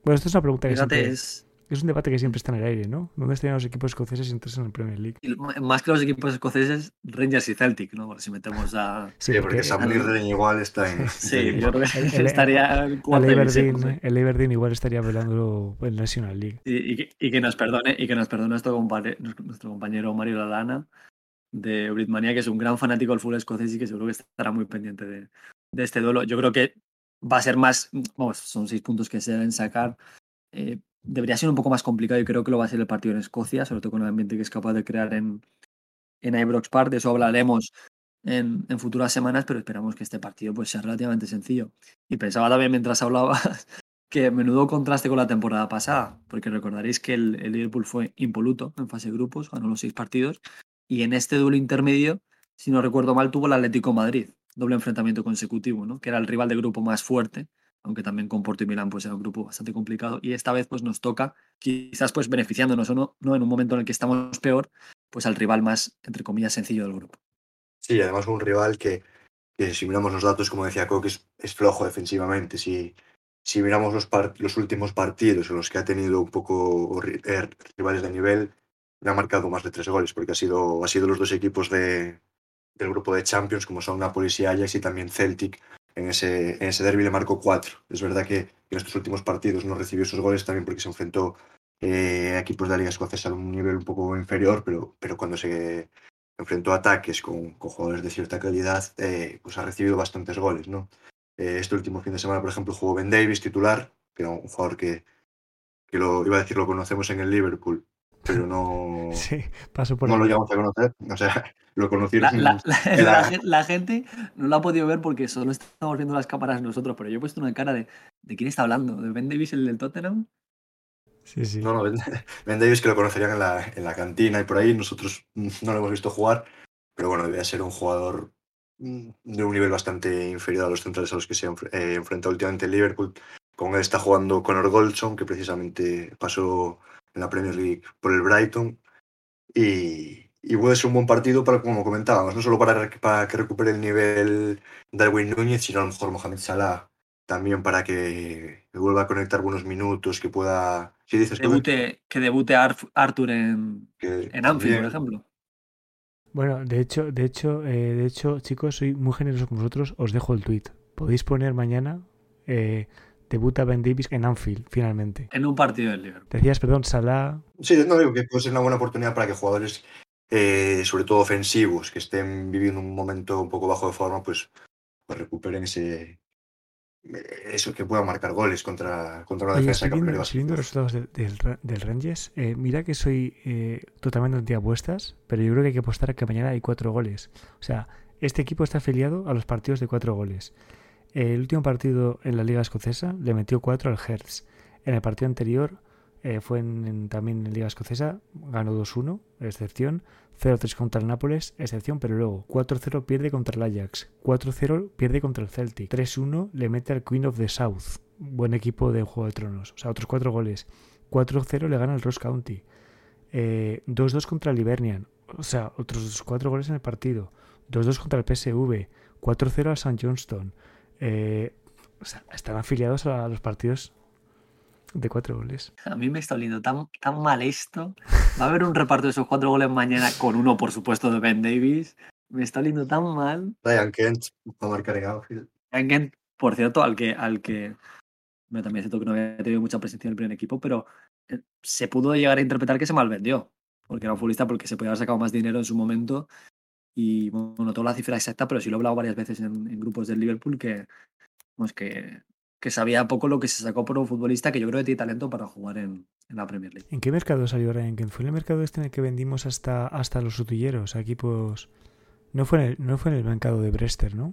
Bueno, esto es una pregunta que siempre, es... es... un debate que siempre está en el aire, ¿no? ¿Dónde estarían los equipos escoceses entonces en el Premier League? más que los equipos escoceses, Rangers y Celtic, ¿no? Si metemos a... Sí, porque, porque igual está en... sí, yo creo que estaría... El, Aberdeen, el Aberdeen igual estaría velando en National League. Y, y, y, que nos perdone, y que nos perdone nuestro, compañero, nuestro compañero Mario Lalana de Britmania, que es un gran fanático del fútbol escocés y que seguro que estará muy pendiente de, de este duelo. Yo creo que va a ser más, vamos, son seis puntos que se deben sacar. Eh, debería ser un poco más complicado y creo que lo va a ser el partido en Escocia, sobre todo con el ambiente que es capaz de crear en, en Ibrox Park. De eso hablaremos en, en, futuras semanas, pero esperamos que este partido pues, sea relativamente sencillo. Y pensaba también mientras hablaba que menudo contraste con la temporada pasada, porque recordaréis que el, el Liverpool fue impoluto en fase de grupos, ganó los seis partidos, y en este duelo intermedio, si no recuerdo mal, tuvo el Atlético Madrid, doble enfrentamiento consecutivo, ¿no? que era el rival de grupo más fuerte, aunque también con Porto y Milán pues era un grupo bastante complicado. Y esta vez pues nos toca, quizás pues beneficiándonos o no, no en un momento en el que estamos peor, pues al rival más, entre comillas, sencillo del grupo. Sí, además un rival que, que si miramos los datos, como decía Coque, es, flojo defensivamente. Si, si miramos los, los últimos partidos en los que ha tenido un poco eh, rivales de nivel, le ha marcado más de tres goles, porque ha sido, ha sido los dos equipos de, del grupo de Champions, como son Napoli y Ajax, y también Celtic. En ese, en ese derby le marcó cuatro. Es verdad que en estos últimos partidos no recibió esos goles también porque se enfrentó eh, a equipos de la Liga Escocesa a un nivel un poco inferior, pero, pero cuando se enfrentó a ataques con, con jugadores de cierta calidad, eh, pues ha recibido bastantes goles. ¿no? Eh, este último fin de semana, por ejemplo, jugó Ben Davis titular, que era un jugador que, que lo iba a decir lo conocemos en el Liverpool, pero no, sí, paso por no lo llegamos a conocer. O sea, lo conocieron. La, la, la, la, gente no lo ha podido ver porque solo estamos viendo las cámaras nosotros, pero yo he puesto una cara de ¿de quién está hablando? ¿De Ben Davis, el del Tottenham? Sí, sí. No, no, Ben, ben, Davis que lo conocerían en la, en la cantina y por ahí. Nosotros no lo hemos visto jugar, pero bueno, debe ser un jugador de un nivel bastante inferior a los centrales a los que se ha eh, enfrentado últimamente el Liverpool. Con él está jugando Conor Goldson, que precisamente pasó en la Premier League por el Brighton. Y, y puede ser un buen partido para, como comentábamos, no solo para, para que recupere el nivel Darwin Núñez, sino a lo mejor Mohamed Salah también para que, vuelva a conectar buenos minutos, que pueda... Si dices debute, que, debute Arthur en, que, en Anfield, por ejemplo. Bueno, de hecho, de hecho, eh, de hecho, chicos, soy muy generoso con vosotros. Os dejo el tweet. Podéis poner mañana eh, debuta Ben Davis en Anfield, finalmente. En un partido del Liverpool. Decías, perdón, Salah. Sí, no digo que puede ser una buena oportunidad para que jugadores, eh, sobre todo ofensivos, que estén viviendo un momento un poco bajo de forma, pues, pues recuperen ese, eso que pueda marcar goles contra, contra una Oye, defensa estoy que viendo, estoy viendo los resultados del, del, del Rangers. Eh, mira que soy eh, totalmente anti-apuestas, pero yo creo que hay que apostar a que mañana hay cuatro goles. O sea, este equipo está afiliado a los partidos de cuatro goles. El último partido en la Liga Escocesa le metió cuatro al Hertz. En el partido anterior eh, fue en, en, también en Liga Escocesa, ganó 2-1, excepción. 0-3 contra el Nápoles, excepción, pero luego 4-0 pierde contra el Ajax, 4-0 pierde contra el Celtic, 3-1 le mete al Queen of the South, buen equipo de Juego de Tronos, o sea, otros 4 goles, 4-0 le gana el Ross County, 2-2 eh, contra el Hibernian, o sea, otros 4 goles en el partido, 2-2 contra el PSV, 4-0 al St. Johnston, eh, o sea, están afiliados a los partidos de cuatro goles. A mí me está oliendo tan, tan mal esto. Va a haber un reparto de esos cuatro goles mañana con uno, por supuesto, de Ben Davis. Me está oliendo tan mal. Ryan Kent va a marcar. Ryan Kent, por cierto, al que, al que bueno, también es cierto que no había tenido mucha presencia en el primer equipo, pero eh, se pudo llegar a interpretar que se malvendió. Porque era un futbolista porque se podía haber sacado más dinero en su momento. Y bueno, no tengo la cifra exacta, pero sí lo he hablado varias veces en, en grupos del Liverpool que, pues que que sabía poco lo que se sacó por un futbolista que yo creo que tiene talento para jugar en, en la Premier League. ¿En qué mercado salió Ryan Kent? ¿Fue en el mercado este en el que vendimos hasta, hasta los sutilleros, a equipos... No fue, en el, no fue en el mercado de Brester, ¿no?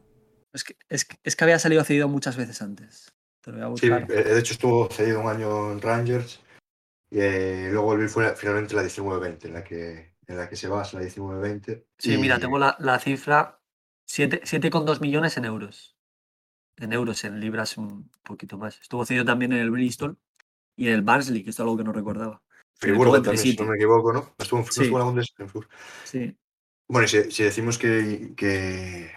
Es que, es, que, es que había salido cedido muchas veces antes. Te lo voy a buscar. Sí, de hecho estuvo cedido un año en Rangers y eh, luego fue finalmente la 19-20 en la que en la que se basa la 19-20. Sí, y... mira, tengo la, la cifra 7,2 millones en euros en euros, en libras un poquito más. Estuvo cedido también en el Bristol y en el Barnsley, que es algo que no recordaba. Friburgo también, si no me equivoco, ¿no? Estuvo en, sí. estuvo en Friburgo. Sí. Bueno, y si, si decimos que, que,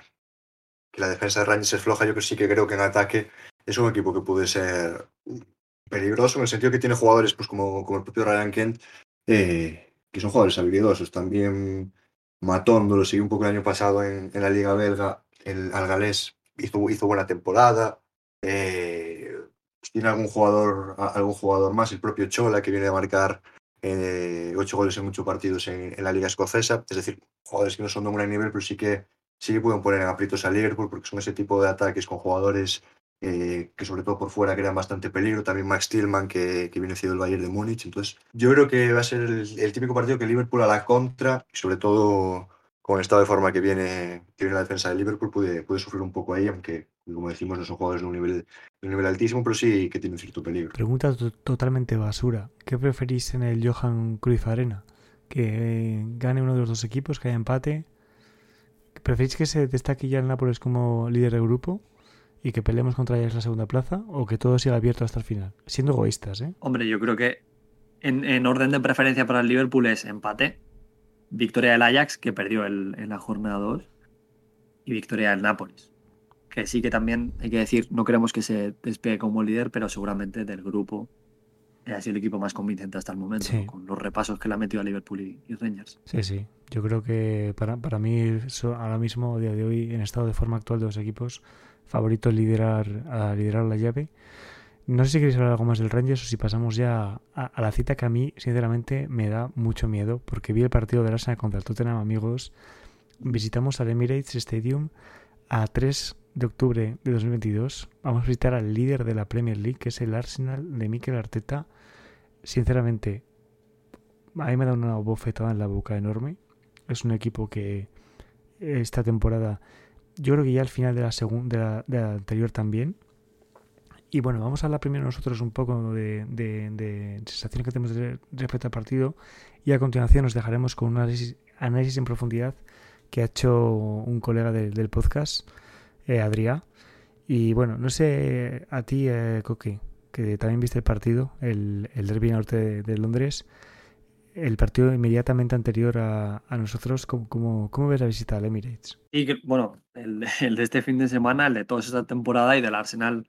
que, la defensa de Rangers es floja, yo que sí que creo que en ataque es un equipo que puede ser peligroso en el sentido que tiene jugadores pues como, como el propio Ryan Kent, eh, que son jugadores habilidosos. También Matondo lo siguió un poco el año pasado en, la Liga Belga, el Algalés hizo, hizo buena temporada. Eh, tiene algún jugador, algún jugador más, el propio Chola, que viene a marcar eh, ocho goles en muchos partidos en, la Liga Escocesa. Es decir, jugadores que no son de un gran nivel, pero sí que, sí pueden poner en aprietos a Liverpool, porque son ese tipo de ataques con jugadores eh, que sobre todo por fuera crean bastante peligro. También Max Tillman, que, que viene siendo el Bayern de Múnich. Entonces, yo creo que va a ser el, típico partido que Liverpool a la contra, y sobre todo con el estado de forma que viene, que viene la defensa de Liverpool, puede, puede sufrir un poco ahí, aunque, como decimos, no son jugadores de un nivel, de un nivel altísimo, pero sí que tienen cierto peligro. Pregunta totalmente basura. ¿Qué preferís en el Johan Cruyff Arena? ¿Que gane uno de los dos equipos, que haya empate? ¿Preferís que se destaque ya el Nápoles como líder del grupo? Y que peleemos contra ellos la segunda plaza o que todo siga abierto hasta el final? Siendo egoístas, ¿eh? Hombre, yo creo que en, en orden de preferencia para el Liverpool es empate, victoria del Ajax, que perdió el, en la jornada 2, y victoria del Nápoles, que sí que también hay que decir, no queremos que se despegue como líder, pero seguramente del grupo ha sido el equipo más convincente hasta el momento, con los repasos que le ha metido a Liverpool y, Rangers. Sí, sí. Yo creo que para, para mí, ahora mismo, a día de hoy, en estado de forma actual de los equipos, favorito liderar, a liderar la llave. No sé si queréis hablar algo más del Rangers o si pasamos ya a, la cita que a mí, sinceramente, me da mucho miedo, porque vi el partido de Arsenal contra el Tottenham, amigos. Visitamos al Emirates Stadium a 3 de octubre de 2022. Vamos a visitar al líder de la Premier League, que es el Arsenal de Mikel Arteta. Sinceramente, a mí me da una bofetada en la boca enorme. Es un equipo que esta temporada, yo creo que ya al final de la, segunda, de anterior también. Y bueno, vamos a hablar primero nosotros un poco de, de, sensaciones que tenemos respecto al partido y a continuación nos dejaremos con un análisis, en profundidad que ha hecho un colega del podcast, eh, Adrián. Y bueno, no sé a ti, eh, Coque, que también viste el partido, el, el Derby Norte de, Londres, el partido inmediatamente anterior a, nosotros, ¿cómo, ves la visita al Emirates? Sí, bueno, el, de este fin de semana, el de toda esta temporada y del Arsenal,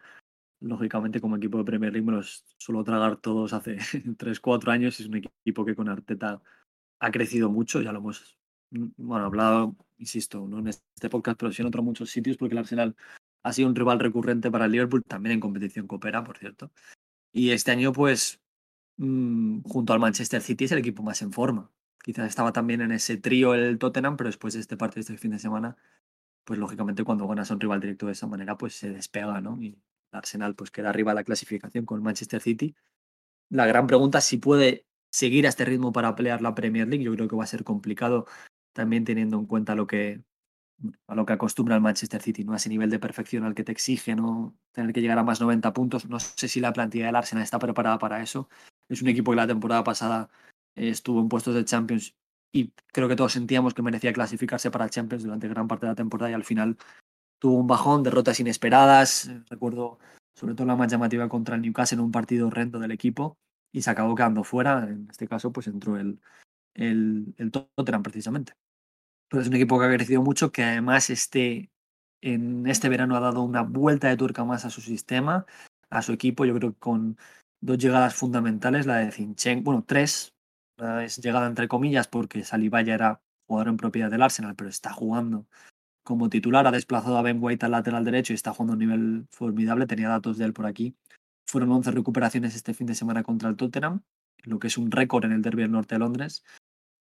lógicamente como equipo de Premier League me los suelo tragar todos hace 3-4 años. Es un equipo que con Arteta ha crecido mucho, ya lo hemos bueno, hablado, insisto, no en este podcast, pero sí en otros muchos sitios, porque el Arsenal ha sido un rival recurrente para el Liverpool, también en competición coopera, por cierto. Y este año, pues, mm, junto al Manchester City es el equipo más en forma. Quizás estaba también en ese trío el Tottenham, pero después de este partido, este fin de semana, pues lógicamente cuando ganas a un rival directo de esa manera, pues se despega, ¿no? Y Arsenal, pues queda arriba la clasificación con el Manchester City. La gran pregunta es si puede seguir a este ritmo para pelear la Premier League. Yo creo que va a ser complicado también teniendo en cuenta lo que a lo que acostumbra el Manchester City, ¿no? Ese nivel de perfección al que te exige, ¿no? Tener que llegar a más 90 puntos. No sé si la plantilla del Arsenal está preparada para eso. Es un equipo que la temporada pasada estuvo en puestos de Champions y creo que todos sentíamos que merecía clasificarse para Champions durante gran parte de la temporada y al final tuvo un bajón, derrotas inesperadas. Recuerdo sobre todo la más llamativa contra el Newcastle en un partido horrendo del equipo y se acabó quedando fuera. En este caso, pues entró el, el, Tottenham precisamente es un equipo que ha crecido mucho, que además este, en este verano ha dado una vuelta de tuerca más a su sistema, a su equipo. Yo creo que con dos llegadas fundamentales, la de Zinchenko, bueno, tres, es llegada entre comillas porque Saliba ya era jugador en propiedad del Arsenal, pero está jugando como titular, ha desplazado a Ben White al lateral derecho y está jugando a un nivel formidable, tenía datos de él por aquí. Fueron 11 recuperaciones este fin de semana contra el Tottenham, lo que es un récord en el Derby del Norte de Londres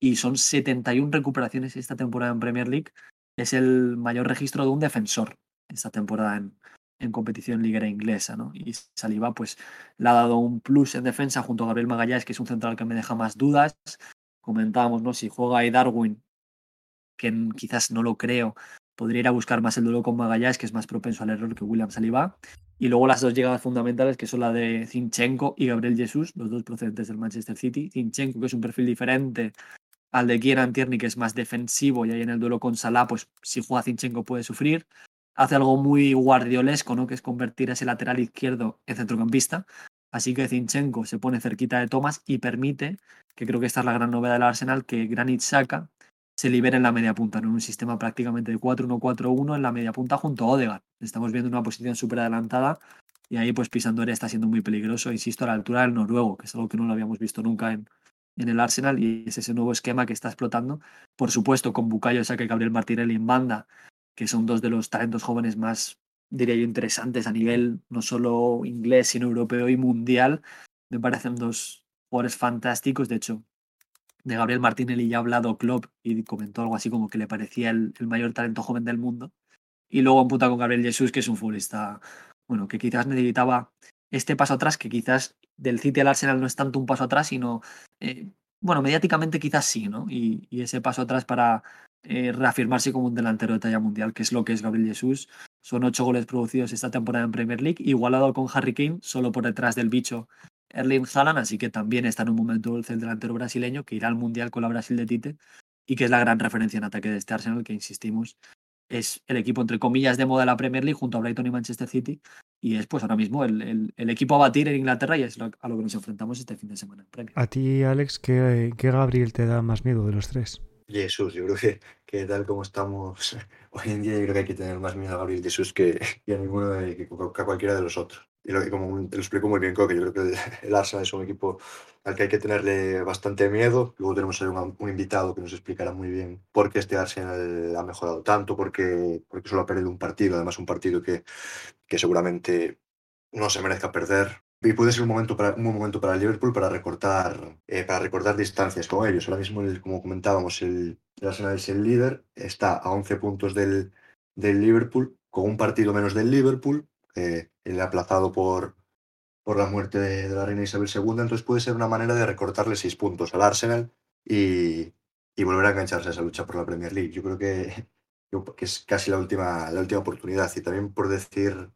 y son 71 recuperaciones esta temporada en Premier League. Es el mayor registro de un defensor esta temporada en, en competición liguera inglesa. ¿no? Y Saliba pues, le ha dado un plus en defensa junto a Gabriel Magallanes, que es un central que me deja más dudas. Comentábamos, ¿no? Si juega ahí Darwin, que quizás no lo creo, podría ir a buscar más el duelo con Magallanes, que es más propenso al error que William Saliba. Y luego las dos llegadas fundamentales, que son la de Zinchenko y Gabriel Jesús, los dos procedentes del Manchester City. Zinchenko, que es un perfil diferente al de Kieran Tierney, que es más defensivo, y ahí en el duelo con Salah, pues si juega Zinchenko puede sufrir. Hace algo muy guardiolesco, ¿no? Que es convertir ese lateral izquierdo en centrocampista. Así que Zinchenko se pone cerquita de Thomas y permite, que creo que esta es la gran novedad del Arsenal, que Granit Xhaka se libere en la media punta, en un sistema prácticamente de 4-1-4-1 en la media punta junto a Odegaard. Estamos viendo una posición súper adelantada y ahí pues Pisandore está siendo muy peligroso, insisto, a la altura del noruego, que es algo que no lo habíamos visto nunca en, en el Arsenal y es ese nuevo esquema que está explotando. Por supuesto, con Bucayo Saka y Gabriel Martinelli en banda, que son dos de los talentos jóvenes más, diría yo, interesantes a nivel no solo inglés, sino europeo y mundial. Me parecen dos jugadores fantásticos. De hecho, de Gabriel Martinelli ya ha hablado Klopp y comentó algo así como que le parecía el, el mayor talento joven del mundo. Y luego amputa con Gabriel Jesús, que es un futbolista, bueno, que quizás necesitaba este paso atrás, que quizás del City al Arsenal no es tanto un paso atrás, sino, eh, bueno, mediáticamente quizás sí, ¿no? Y, ese paso atrás para eh, reafirmarse como un delantero de talla mundial, que es lo que es Gabriel Jesús. Son ocho goles producidos esta temporada en Premier League, igualado con Harry Kane, solo por detrás del bicho Erling Haaland, así que también está en un momento dulce el delantero brasileño, que irá al Mundial con la Brasil de Tite, y que es la gran referencia en ataque de este Arsenal, que insistimos, es el equipo entre comillas de moda de la Premier League junto a Brighton y Manchester City, y es pues ahora mismo el, equipo a batir en Inglaterra y es a lo que nos enfrentamos este fin de semana. A ti, Alex, ¿qué, ¿qué, Gabriel te da más miedo de los tres? Jesús, yo creo que, que tal como estamos hoy en día, yo creo que hay que tener más miedo a Gabriel Jesús que, que a ninguno de, que, a cualquiera de los otros. Y lo como te lo explico muy bien, Coque, yo creo que el, Arsenal es un equipo al que hay que tenerle bastante miedo. Luego tenemos un, un, invitado que nos explicará muy bien por qué este Arsenal ha mejorado tanto, porque, porque solo ha perdido un partido, además un partido que, que seguramente no se merezca perder, y puede ser un momento para un momento para Liverpool para recortar eh, para recortar distancias con ellos. Ahora mismo, como comentábamos, el, Arsenal es el líder, está a 11 puntos del, del Liverpool, con un partido menos del Liverpool, eh, el aplazado por, por la muerte de, la reina Isabel II, entonces puede ser una manera de recortarle 6 puntos al Arsenal y, y, volver a engancharse a esa lucha por la Premier League. Yo creo que, que es casi la última, la última oportunidad y también por decir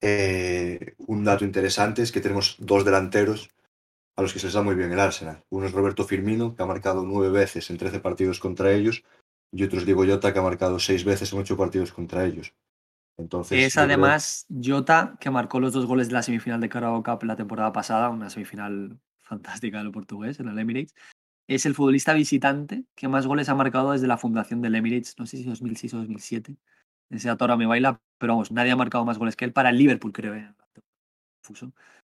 eh, un dato interesante es que tenemos dos delanteros a los que se les da muy bien el Arsenal. Uno es Roberto Firmino, que ha marcado nueve veces en 13 partidos contra ellos, y otro es Diego Jota, que ha marcado seis veces en ocho partidos contra ellos. Entonces, es además creo... Jota, que marcó los dos goles de la semifinal de Carabao Cup la temporada pasada, una semifinal fantástica de lo portugués en el Emirates. Es el futbolista visitante que más goles ha marcado desde la fundación del Emirates, no sé si 2006 o 2007. Ese dato ahora me baila, pero vamos, nadie ha marcado más goles que él para el Liverpool, creo. ¿eh?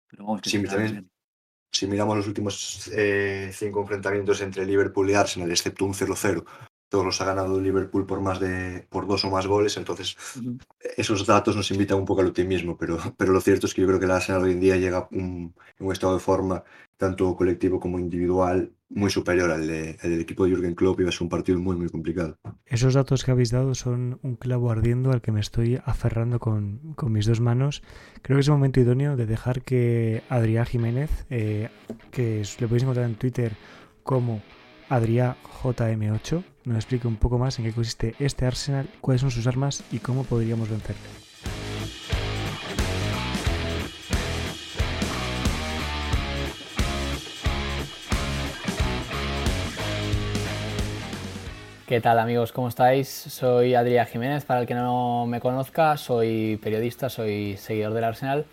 Pero vamos, que sí, también, si miramos los últimos eh, cinco enfrentamientos entre Liverpool y Arsenal, excepto un 0-0, todos los ha ganado Liverpool por más de por dos o más goles, entonces uh -huh. esos datos nos invitan un poco al optimismo, pero, pero lo cierto es que yo creo que el Arsenal hoy en día llega un, en un estado de forma tanto colectivo como individual muy superior al, de, al del equipo de Jürgen Klopp y va a ser un partido muy muy complicado. Esos datos que habéis dado son un clavo ardiendo al que me estoy aferrando con, con mis dos manos. Creo que es el momento idóneo de dejar que Adrián Jiménez, eh, que le podéis encontrar en Twitter como Adrián JM8, nos explique un poco más en qué consiste este Arsenal, cuáles son sus armas y cómo podríamos vencerle. ¿Qué tal amigos? ¿Cómo estáis? Soy Adrián Jiménez, para el que no me conozca, soy periodista, soy seguidor del Arsenal.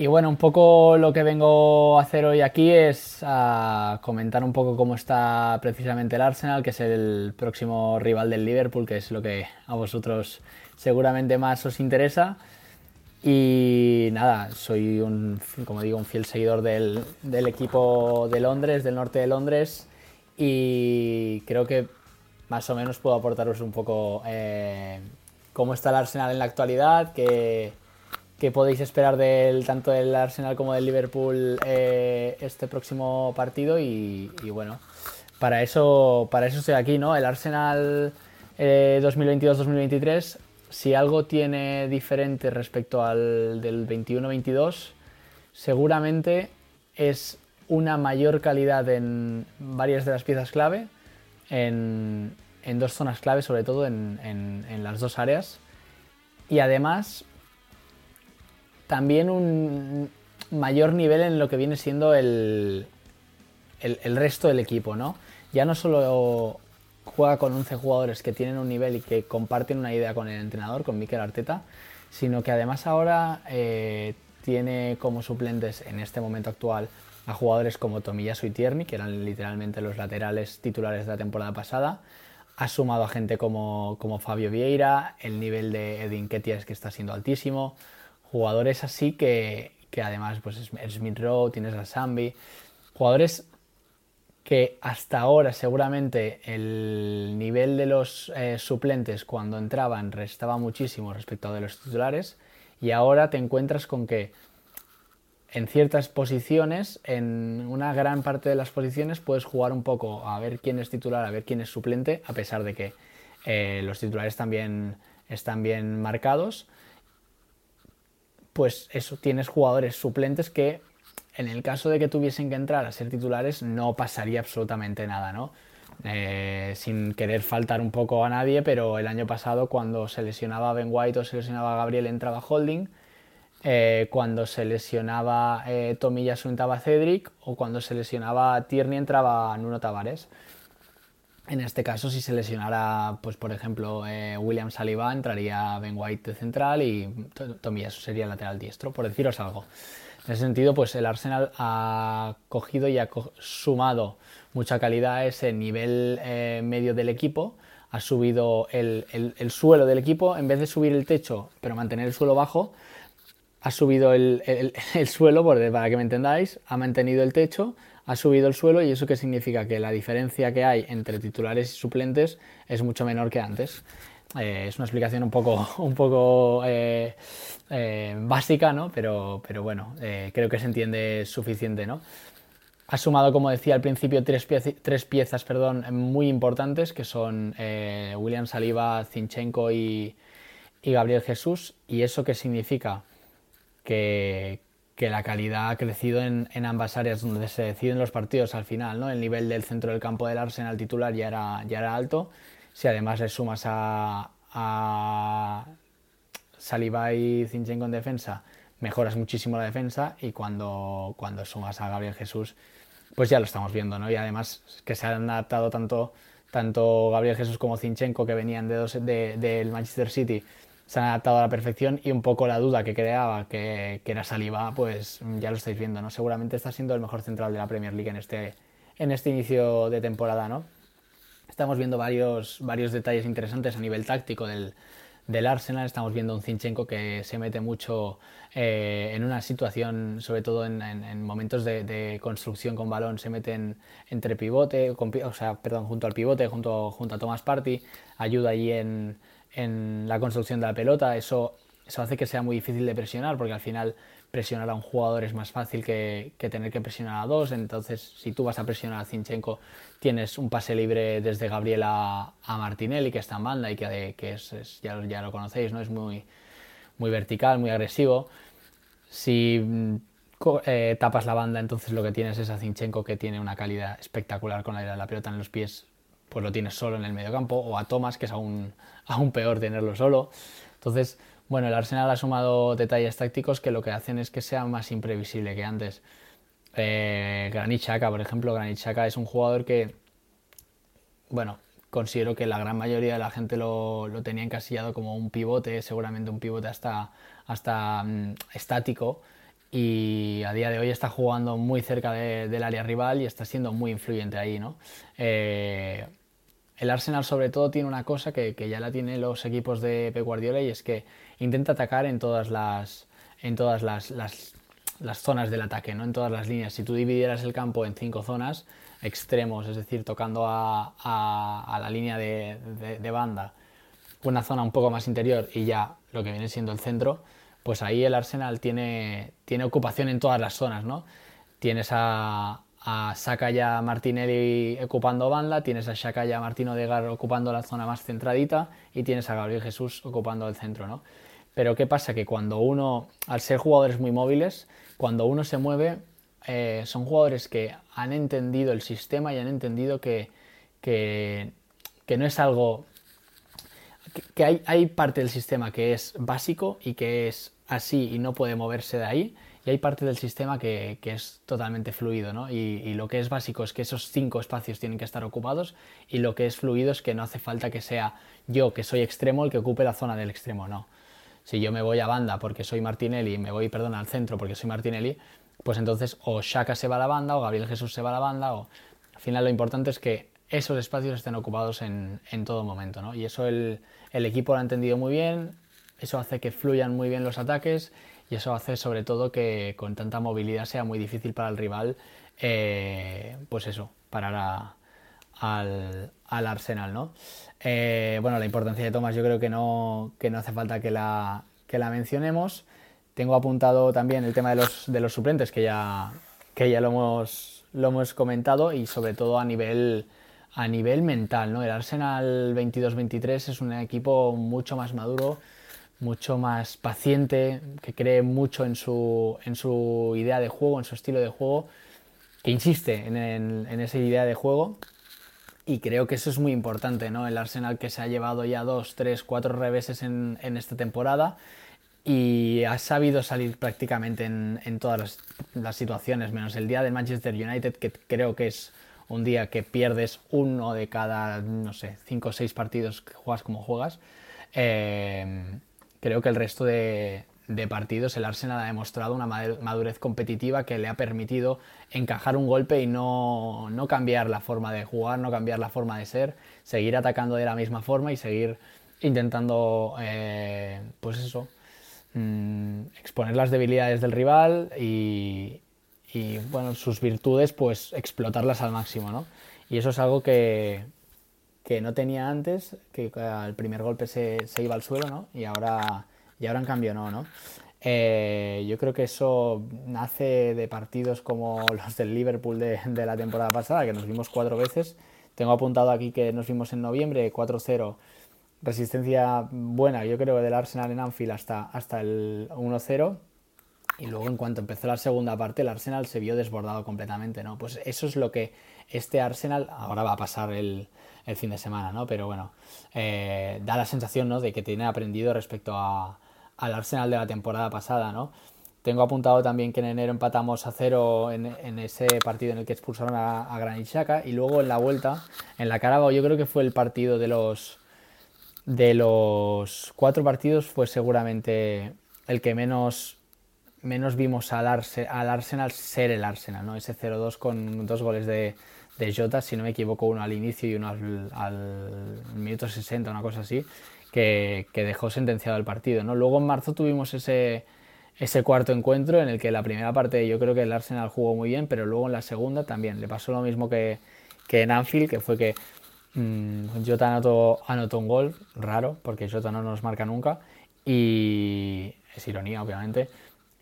Y bueno, un poco lo que vengo a hacer hoy aquí es a comentar un poco cómo está precisamente el Arsenal, que es el próximo rival del Liverpool, que es lo que a vosotros seguramente más os interesa. Y nada, soy un, como digo, un fiel seguidor del, del equipo de Londres, del norte de Londres, y creo que más o menos puedo aportaros un poco eh, cómo está el Arsenal en la actualidad, qué, qué podéis esperar del, tanto del Arsenal como del Liverpool eh, este próximo partido y, y, bueno, para eso, para eso estoy aquí, ¿no? El Arsenal eh, 2022-2023, si algo tiene diferente respecto al del 21-22, seguramente es una mayor calidad en varias de las piezas clave, en, en dos zonas clave, sobre todo en, en, en, las dos áreas. Y además, también un mayor nivel en lo que viene siendo el, el, resto del equipo, ¿no? Ya no solo juega con 11 jugadores que tienen un nivel y que comparten una idea con el entrenador, con Mikel Arteta, sino que además ahora eh, tiene como suplentes en este momento actual a jugadores como Tomiyasu y Tierney, que eran literalmente los laterales titulares de la temporada pasada. Ha sumado a gente como, como Fabio Vieira, el nivel de Edin Ketia es que está siendo altísimo. Jugadores así que, que además, pues es Smith Rowe, tienes a Sambi. Jugadores que hasta ahora seguramente el nivel de los eh, suplentes cuando entraban restaba muchísimo respecto a los titulares y ahora te encuentras con que en ciertas posiciones, en una gran parte de las posiciones, puedes jugar un poco a ver quién es titular, a ver quién es suplente, a pesar de que eh, los titulares también están bien marcados. Pues eso, tienes jugadores suplentes que, en el caso de que tuviesen que entrar a ser titulares, no pasaría absolutamente nada, ¿no? Eh, sin querer faltar un poco a nadie, pero el año pasado, cuando se lesionaba Ben White o se lesionaba Gabriel, entraba Holding eh, cuando se lesionaba eh, Tomiyasu entraba Cedric o cuando se lesionaba Tierney entraba Nuno Tavares. En este caso, si se lesionara, pues por ejemplo, eh, William Saliba, entraría Ben White de central y Tomiyasu sería lateral diestro, por deciros algo. En ese sentido, pues el Arsenal ha cogido y ha sumado mucha calidad a ese nivel eh, medio del equipo, ha subido el, suelo del equipo, en vez de subir el techo, pero mantener el suelo bajo, ha subido el, suelo, para que me entendáis, ha mantenido el techo, ha subido el suelo y eso qué significa que la diferencia que hay entre titulares y suplentes es mucho menor que antes. Eh, es una explicación un poco, un poco eh, eh, básica, ¿no? Pero, pero bueno, creo que se entiende suficiente, ¿no? Ha sumado, como decía al principio, tres, tres piezas perdón, muy importantes, que son William Saliba, Zinchenko y, y Gabriel Jesús. ¿Y eso qué significa? Que, que la calidad ha crecido en, en, ambas áreas donde se deciden los partidos al final, ¿no? El nivel del centro del campo del Arsenal titular ya era, ya era alto. Si además le sumas a, a Saliba y Zinchenko en defensa, mejoras muchísimo la defensa y cuando, cuando sumas a Gabriel Jesús, pues ya lo estamos viendo, ¿no? Y además que se han adaptado tanto, tanto Gabriel Jesús como Zinchenko, que venían de dos, del Manchester City, se han adaptado a la perfección y un poco la duda que creaba que, era Saliba, pues ya lo estáis viendo, ¿no? Seguramente está siendo el mejor central de la Premier League en este, en este inicio de temporada, ¿no? Estamos viendo varios, varios detalles interesantes a nivel táctico del, del Arsenal. Estamos viendo un Zinchenko que se mete mucho eh, en una situación, sobre todo en, momentos de, construcción con balón, se mete entre pivote, o sea, perdón, junto al pivote, junto, junto a Thomas Party, ayuda allí en, en la construcción de la pelota. Eso, eso hace que sea muy difícil de presionar porque al final presionar a un jugador es más fácil que, tener que presionar a dos. Entonces, si tú vas a presionar a Zinchenko, tienes un pase libre desde Gabriel a, Martinelli, que está en banda y que, que es, ya, ya, lo conocéis, ¿no? es muy, muy vertical, muy agresivo. Si mm, eh, tapas la banda, entonces lo que tienes es a Zinchenko que tiene una calidad espectacular con la, la pelota en los pies, pues lo tienes solo en el medio campo, o a Thomas, que es aún, aún peor tenerlo solo. Entonces, bueno, el Arsenal ha sumado detalles tácticos que lo que hacen es que sea más imprevisible que antes. Eh, por ejemplo, Granit Xhaka es un jugador que, bueno, considero que la gran mayoría de la gente lo, tenía encasillado como un pivote, seguramente un pivote hasta, hasta mm, estático, y a día de hoy está jugando muy cerca del área rival y está siendo muy influyente ahí, ¿no? Eh, el Arsenal sobre todo tiene una cosa que, ya la tienen los equipos de Pep Guardiola y es que intenta atacar en todas las en todas las, zonas del ataque, ¿no? en todas las líneas. Si tú dividieras el campo en cinco zonas, extremos, es decir, tocando a, la línea de, banda, una zona un poco más interior y ya lo que viene siendo el centro, pues ahí el Arsenal tiene, tiene ocupación en todas las zonas, ¿no? Tienes a, a Saka ya Martinelli ocupando banda, tienes a Shaka ya Martino Degar ocupando la zona más centradita y tienes a Gabriel Jesús ocupando el centro, ¿no? Pero ¿qué pasa? Que cuando uno, al ser jugadores muy móviles, cuando uno se mueve, eh, son jugadores que han entendido el sistema y han entendido que, que, no es algo... que, hay, hay parte del sistema que es básico y que es así y no puede moverse de ahí y hay parte del sistema que, es totalmente fluido, ¿no? Y, lo que es básico es que esos cinco espacios tienen que estar ocupados y lo que es fluido es que no hace falta que sea yo, que soy extremo, el que ocupe la zona del extremo, no. Si yo me voy a banda porque soy Martinelli, me voy, perdón, al centro porque soy Martinelli, pues entonces o Shaka se va a la banda o Gabriel Jesús se va a la banda o... Al final lo importante es que esos espacios estén ocupados en, todo momento, ¿no? Y eso el, el equipo lo ha entendido muy bien, eso hace que fluyan muy bien los ataques y eso hace sobre todo que con tanta movilidad sea muy difícil para el rival, eh, pues eso, parar al, Arsenal, ¿no? Eh, bueno, la importancia de Thomas yo creo que no, que no hace falta que la, que la mencionemos. Tengo apuntado también el tema de los, de los suplentes, que ya, que ya lo, hemos, lo hemos comentado, y sobre todo a nivel, a nivel mental, ¿no? El Arsenal 22-23 es un equipo mucho más maduro, mucho más paciente, que cree mucho en su, en su idea de juego, en su estilo de juego, que insiste en, en, esa idea de juego. Y creo que eso es muy importante, ¿no? El Arsenal que se ha llevado ya dos, tres, cuatro reveses en, en esta temporada y ha sabido salir prácticamente en, en todas las, las, situaciones, menos el día del Manchester United, que creo que es un día que pierdes uno de cada, no sé, cinco o seis partidos que juegas como juegas. Eh, creo que el resto de, partidos el Arsenal ha demostrado una madurez competitiva que le ha permitido encajar un golpe y no, no, cambiar la forma de jugar, no cambiar la forma de ser, seguir atacando de la misma forma y seguir intentando, eh, pues eso, mm, exponer las debilidades del rival y, y, bueno, sus virtudes, pues explotarlas al máximo, ¿no? Y eso es algo que, que no tenía antes, que al primer golpe se, se iba al suelo, ¿no? Y ahora y ahora en cambio no, ¿no? Eh, yo creo que eso nace de partidos como los del Liverpool de, la temporada pasada, que nos vimos cuatro veces. Tengo apuntado aquí que nos vimos en noviembre 4-0, resistencia buena, yo creo, del Arsenal en Anfield hasta, hasta el 1-0. Y luego en cuanto empezó la segunda parte, el Arsenal se vio desbordado completamente, ¿no? Pues eso es lo que este Arsenal, ahora va a pasar el, fin de semana, ¿no? Pero bueno, eh, da la sensación, ¿no? De que tiene aprendido respecto a, al Arsenal de la temporada pasada, ¿no? Tengo apuntado también que en enero empatamos a cero en, ese partido en el que expulsaron a, a y luego en la vuelta, en la Carabao, yo creo que fue el partido de los de los cuatro partidos fue seguramente el que menos menos vimos al, al Arsenal ser el Arsenal, ¿no? Ese 0-2 con dos goles de, de Jota, si no me equivoco, uno al inicio y uno al, minuto 60, una cosa así que, dejó sentenciado el partido. ¿no? Luego en marzo tuvimos ese, ese cuarto encuentro en el que la primera parte yo creo que el Arsenal jugó muy bien, pero luego en la segunda también le pasó lo mismo que, que en Anfield, que fue que mmm, Jota anotó, anotó, un gol, raro, porque Jota no nos marca nunca, y es ironía obviamente,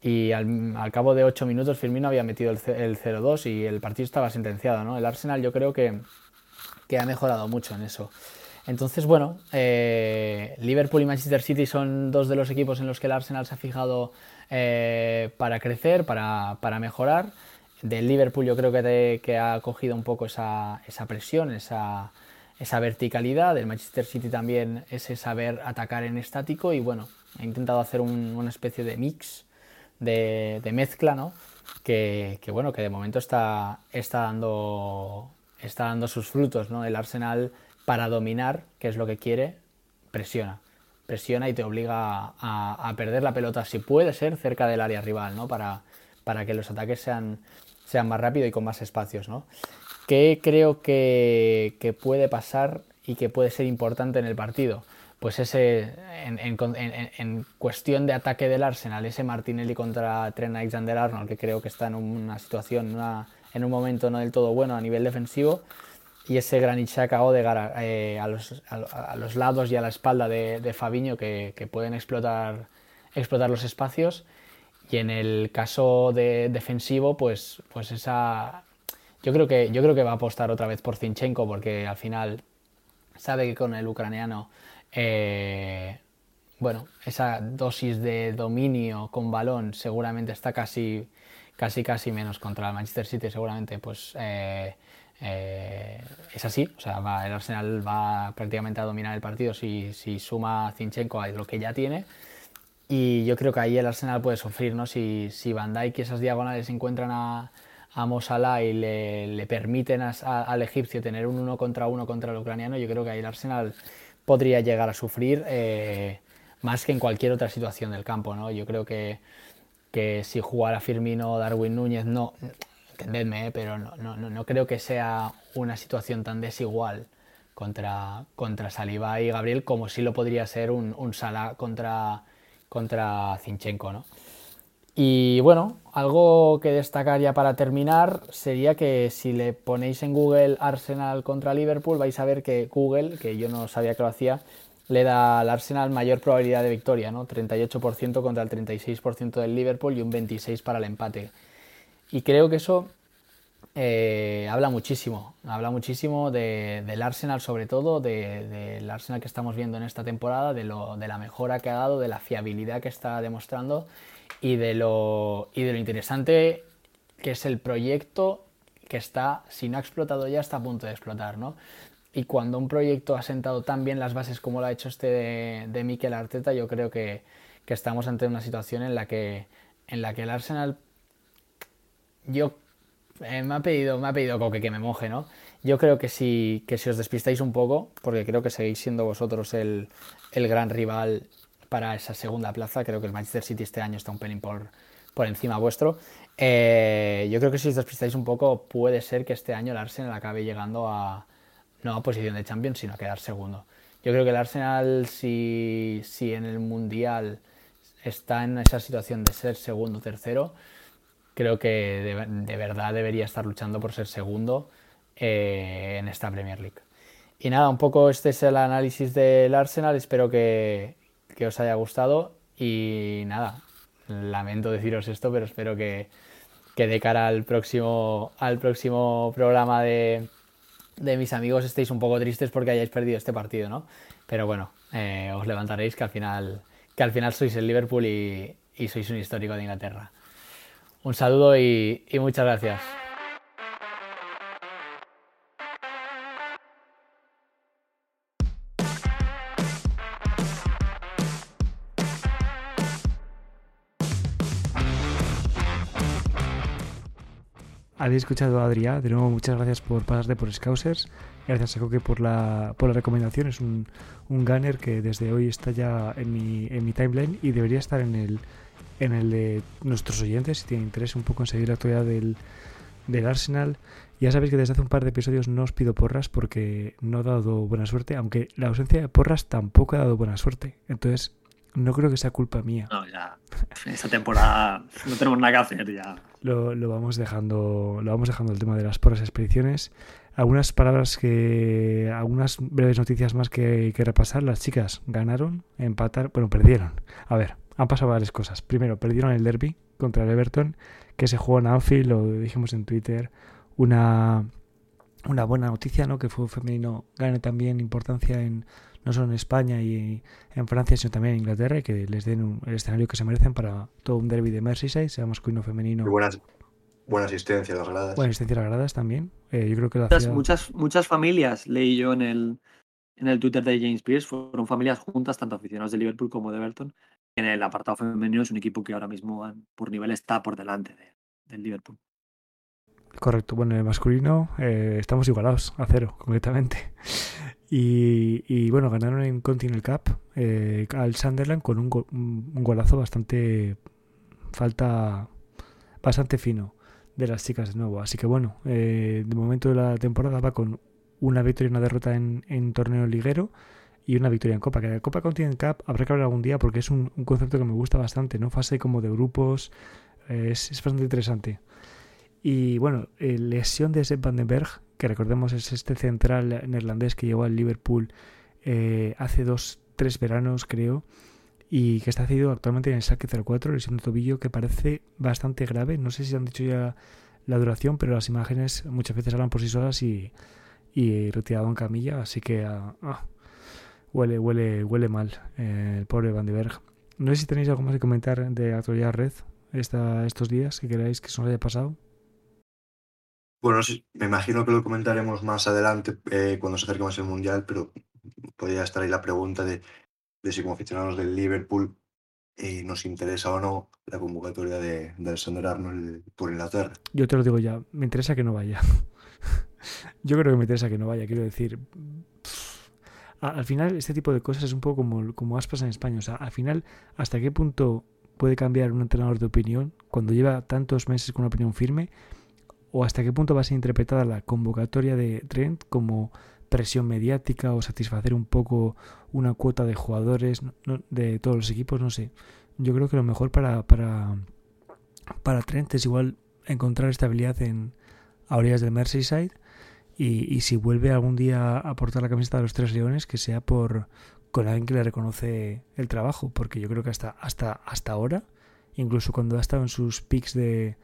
y al, al cabo de 8 minutos Firmino había metido el, el 0-2 y el partido estaba sentenciado. ¿no? El Arsenal yo creo que, que ha mejorado mucho en eso. Entonces, bueno, eh, Liverpool y Manchester City son dos de los equipos en los que el Arsenal se ha fijado eh, para crecer, para, mejorar. Del Liverpool yo creo que, que ha cogido un poco esa, presión, esa, verticalidad. Del Manchester City también ese saber atacar en estático y bueno, ha intentado hacer una especie de mix, de, mezcla, ¿no? Que, bueno, que de momento está, está, dando, está dando sus frutos, ¿no? El Arsenal para dominar, que es lo que quiere, presiona. Presiona y te obliga a, perder la pelota, si puede ser, cerca del área rival, ¿no? Para, para que los ataques sean, sean más rápidos y con más espacios, ¿no? ¿Qué creo que, puede pasar y que puede ser importante en el partido? Pues ese, en, cuestión de ataque del Arsenal, ese Martinelli contra Trent Alexander-Arnold, que creo que está en una situación, en un momento no del todo bueno a nivel defensivo, y ese Granit Xhaka Odegaard eh, a, los, lados y a la espalda de, de Fabiño que, que, pueden explotar, explotar los espacios. Y en el caso de defensivo pues, pues esa yo creo que yo creo que va a apostar otra vez por Zinchenko porque al final sabe que con el ucraniano eh, bueno esa dosis de dominio con balón seguramente está casi casi casi menos contra el Manchester City seguramente pues eh, eh, es así, o sea, el Arsenal va prácticamente a dominar el partido si, si suma Zinchenko a lo que ya tiene. Y yo creo que ahí el Arsenal puede sufrir, ¿no? Si, si Van Dijk y esas diagonales encuentran a, a Mosala y le, le permiten al egipcio tener un uno contra uno contra el ucraniano, yo creo que ahí el Arsenal podría llegar a sufrir eh, más que en cualquier otra situación del campo, ¿no? Yo creo que, que si jugara Firmino Darwin Núñez, no, entendedme, ¿eh? pero no, no, no, creo que sea una situación tan desigual contra, contra Saliba y Gabriel como si lo podría ser un, un Sala contra, contra Zinchenko. ¿no? Y bueno, algo que destacar ya para terminar sería que si le ponéis en Google Arsenal contra Liverpool vais a ver que Google, que yo no sabía que lo hacía, le da al Arsenal mayor probabilidad de victoria, ¿no? 38% contra el 36% del Liverpool y un 26% para el empate. Y creo que eso eh, habla muchísimo, habla muchísimo del Arsenal sobre todo, del Arsenal que estamos viendo en esta temporada, lo, de la mejora que ha dado, de la fiabilidad que está demostrando y de lo, y de lo interesante que es el proyecto que está, si no ha explotado ya, está a punto de explotar, ¿no? Y cuando un proyecto ha sentado tan bien las bases como lo ha hecho este de, de Mikel Arteta, yo creo que, que, estamos ante una situación en la que, en la que el Arsenal yo eh, me ha pedido, me ha pedido Coque que me moje, ¿no? Yo creo que si, que si os despistáis un poco, porque creo que seguís siendo vosotros el, gran rival para esa segunda plaza. Creo que el Manchester City este año está un pelín por, por encima vuestro. Eh, yo creo que si os despistáis un poco, puede ser que este año el Arsenal acabe llegando a no a posición de Champions, sino a quedar segundo. Yo creo que el Arsenal, si, si en el Mundial está en esa situación de ser segundo o tercero, creo que de, verdad debería estar luchando por ser segundo eh, en esta Premier League. Y nada, un poco este es el análisis del Arsenal, espero que, que os haya gustado y nada, lamento deciros esto, pero espero que, que de cara al próximo, al próximo programa de, de, mis amigos estéis un poco tristes porque hayáis perdido este partido, ¿no? Pero bueno, eh, os levantaréis que al final, que al final sois el Liverpool y, sois un histórico de Inglaterra. Un saludo y muchas gracias. Habéis escuchado a Adrián. De nuevo, muchas gracias por pasarte por Scousers. Gracias a Coque por la, por la recomendación. Es un, un gunner que desde hoy está ya en mi, en mi timeline y debería estar en el, en el de nuestros oyentes si tienen interés un poco en seguir la actualidad del, del Arsenal. Ya sabéis que desde hace un par de episodios no os pido porras porque no ha dado buena suerte, aunque la ausencia de porras tampoco ha dado buena suerte. Entonces, no creo que sea culpa mía. No, ya. Esta temporada no tenemos nada que hacer ya. Lo, lo, vamos dejando. Lo vamos dejando el tema de las porras expediciones. Algunas palabras que. algunas breves noticias más que, que repasar. Las chicas ganaron, empataron. Bueno, perdieron. A ver, han pasado varias cosas. Primero, perdieron el derby contra el Everton, que se jugó en Anfield, lo dijimos en Twitter. Una. Una buena noticia, ¿no? Que fue femenino gane también importancia en, no solo en España y en Francia, sino también en Inglaterra, y que les den un, el escenario que se merecen para todo un derby de Merseyside, sea masculino o femenino. Y buenas, buena asistencia a las gradas. Buena asistencia a las gradas también. Eh, yo creo que la muchas, ciudad... muchas, muchas familias, leí yo en el, en el Twitter de James Pierce, fueron familias juntas, tanto aficionados de Liverpool como de Everton. En el apartado femenino es un equipo que ahora mismo por nivel está por delante de, del Liverpool. Correcto, bueno, en el masculino eh, estamos igualados a cero, completamente. Y, bueno, ganaron en Continental Cup eh, al Sunderland con un, go un, golazo bastante falta bastante fino de las chicas de nuevo. Así que bueno, eh, de momento de la temporada va con una victoria y una derrota en, torneo liguero y una victoria en Copa. Que la Copa Continental Cup habrá que hablar algún día porque es un, concepto que me gusta bastante, ¿no? Fase como de grupos, eh, es, es, bastante interesante. Y bueno, eh, lesión de Sepp van den Berg, que recordemos es este central neerlandés que llegó al Liverpool eh, hace dos, tres veranos creo, y que está cedido actualmente en el saque 04, lesión de tobillo que parece bastante grave. No sé si han dicho ya la duración, pero las imágenes muchas veces hablan por sí solas y, y retirado en camilla, así que ah, ah, huele, huele, huele mal eh, el pobre Van de Berg. No sé si tenéis algo más que comentar de actualidad red esta, estos días que queráis que se nos haya pasado. Bueno, sí, me imagino que lo comentaremos más adelante eh, cuando se acerque más el Mundial, pero podría estar ahí la pregunta de, de si como aficionados del Liverpool eh, nos interesa o no la convocatoria de, de Alexander Arnold por Inglaterra. Yo te lo digo ya, me interesa que no vaya. Yo creo que me interesa que no vaya, quiero decir. Al final, este tipo de cosas es un poco como, como aspas en España. O sea, al final, ¿hasta qué punto puede cambiar un entrenador de opinión cuando lleva tantos meses con una opinión firme? O hasta qué punto va a ser interpretada la convocatoria de Trent como presión mediática o satisfacer un poco una cuota de jugadores de todos los equipos, no sé. Yo creo que lo mejor para, para, para Trent es igual encontrar estabilidad en a orillas del Merseyside y, si vuelve algún día a portar la camiseta de los Tres Leones, que sea por con alguien que le reconoce el trabajo, porque yo creo que hasta, hasta, hasta ahora, incluso cuando ha estado en sus pics de,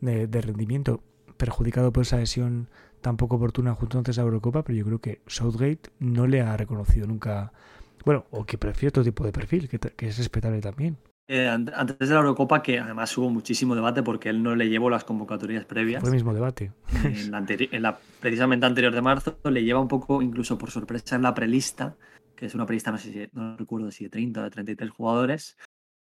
de rendimiento, perjudicado por esa lesión tan poco oportuna junto antes a la Eurocopa, pero yo creo que Southgate no le ha reconocido nunca, bueno, o que prefiere otro tipo de perfil, que, que es respetable también. Eh, antes de la Eurocopa, que además hubo muchísimo debate porque él no le llevó las convocatorias previas. Fue el mismo debate. En la, en la precisamente anterior de marzo, le lleva un poco, incluso por sorpresa, en la prelista, que es una prelista, no sé si, no recuerdo si de 30 o de 33 jugadores,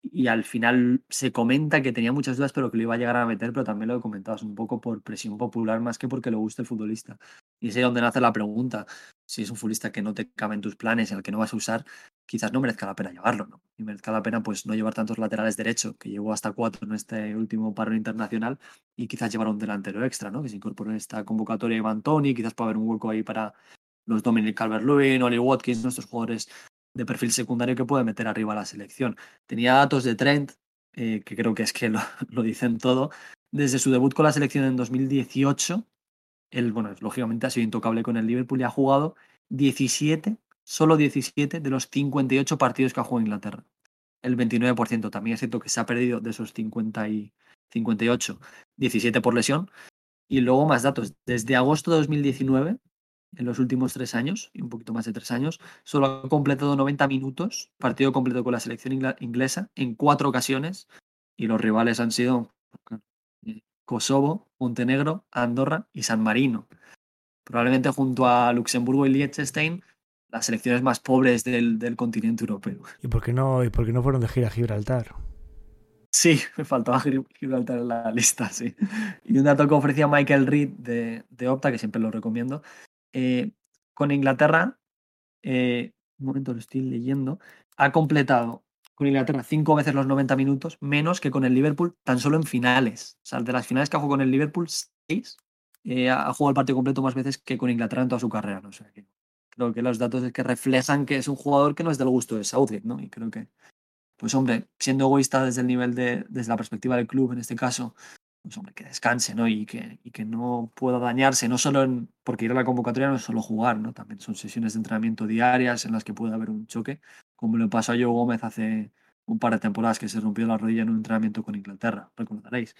y al final se comenta que tenía muchas dudas, pero que lo iba a llegar a meter, pero también lo comentabas un poco por presión popular más que porque le guste el futbolista. Y es ahí donde nace la pregunta, si es un futbolista que no te cabe en tus planes, el que no vas a usar, quizás no merezca la pena llevarlo, ¿no? Y merezca la pena pues no llevar tantos laterales derechos, que llevó hasta cuatro en este último paro internacional, y quizás llevar un delantero extra, ¿no? Que se incorpore en esta convocatoria Iván Tony, quizás pueda haber un hueco ahí para los Dominic Calvert-Lewin, Oli Watkins, nuestros jugadores de perfil secundario que puede meter arriba a la selección. Tenía datos de Trent, eh, que creo que es que lo, dicen todo. Desde su debut con la selección en 2018, él, bueno, lógicamente ha sido intocable con el Liverpool y ha jugado 17, solo 17 de los 58 partidos que ha jugado Inglaterra. El 29% también es cierto que se ha perdido de esos 50 y 58, 17 por lesión. Y luego más datos. Desde agosto de 2019 en los últimos tres años, y un poquito más de tres años, solo ha completado 90 minutos, partido completo con la selección inglesa, en cuatro ocasiones, y los rivales han sido eh, Kosovo, Montenegro, Andorra y San Marino. Probablemente junto a Luxemburgo y Liechtenstein, las selecciones más pobres del, del continente europeo. ¿Y por, qué no, ¿Y por qué no fueron de gira a Gibraltar? Sí, me faltaba Gibraltar en la lista, sí. Y un dato que ofrecía Michael Reed de, de Opta, que siempre lo recomiendo, eh, con Inglaterra, eh, un momento lo estoy leyendo, ha completado con Inglaterra cinco veces los 90 minutos, menos que con el Liverpool tan solo en finales. O sea, de las finales que ha jugado con el Liverpool, seis, eh, ha jugado el partido completo más veces que con Inglaterra en toda su carrera. ¿no? O creo que los datos es que reflejan que es un jugador que no es del gusto de Southgate, ¿no? Y creo que, pues hombre, siendo egoísta desde el nivel de, desde la perspectiva del club en este caso, pues hombre, que descanse, ¿no? Y que, y que no pueda dañarse, no solo en, porque ir a la convocatoria no es solo jugar, ¿no? También son sesiones de entrenamiento diarias en las que puede haber un choque, como le pasó a Joe Gómez hace un par de temporadas que se rompió la rodilla en un entrenamiento con Inglaterra, recordaréis.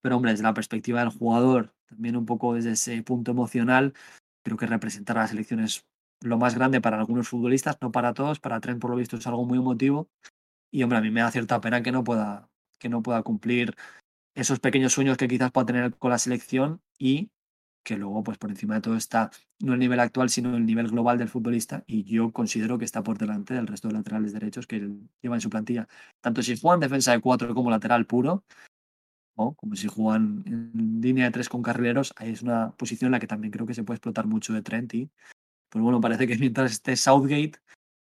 Pero hombre, desde la perspectiva del jugador, también un poco desde ese punto emocional, creo que representar a la selección es lo más grande para algunos futbolistas, no para todos, para Trent por lo visto es algo muy emotivo y hombre, a mí me da cierta pena que no pueda, que no pueda cumplir esos pequeños sueños que quizás pueda tener con la selección y que luego, pues por encima de todo está no el nivel actual, sino el nivel global del futbolista. Y yo considero que está por delante del resto de laterales derechos que lleva en su plantilla. Tanto si juegan defensa de cuatro como lateral puro, o como si juegan en línea de tres con carrileros, ahí es una posición en la que también creo que se puede explotar mucho de Trent. Y pues bueno, parece que mientras esté Southgate,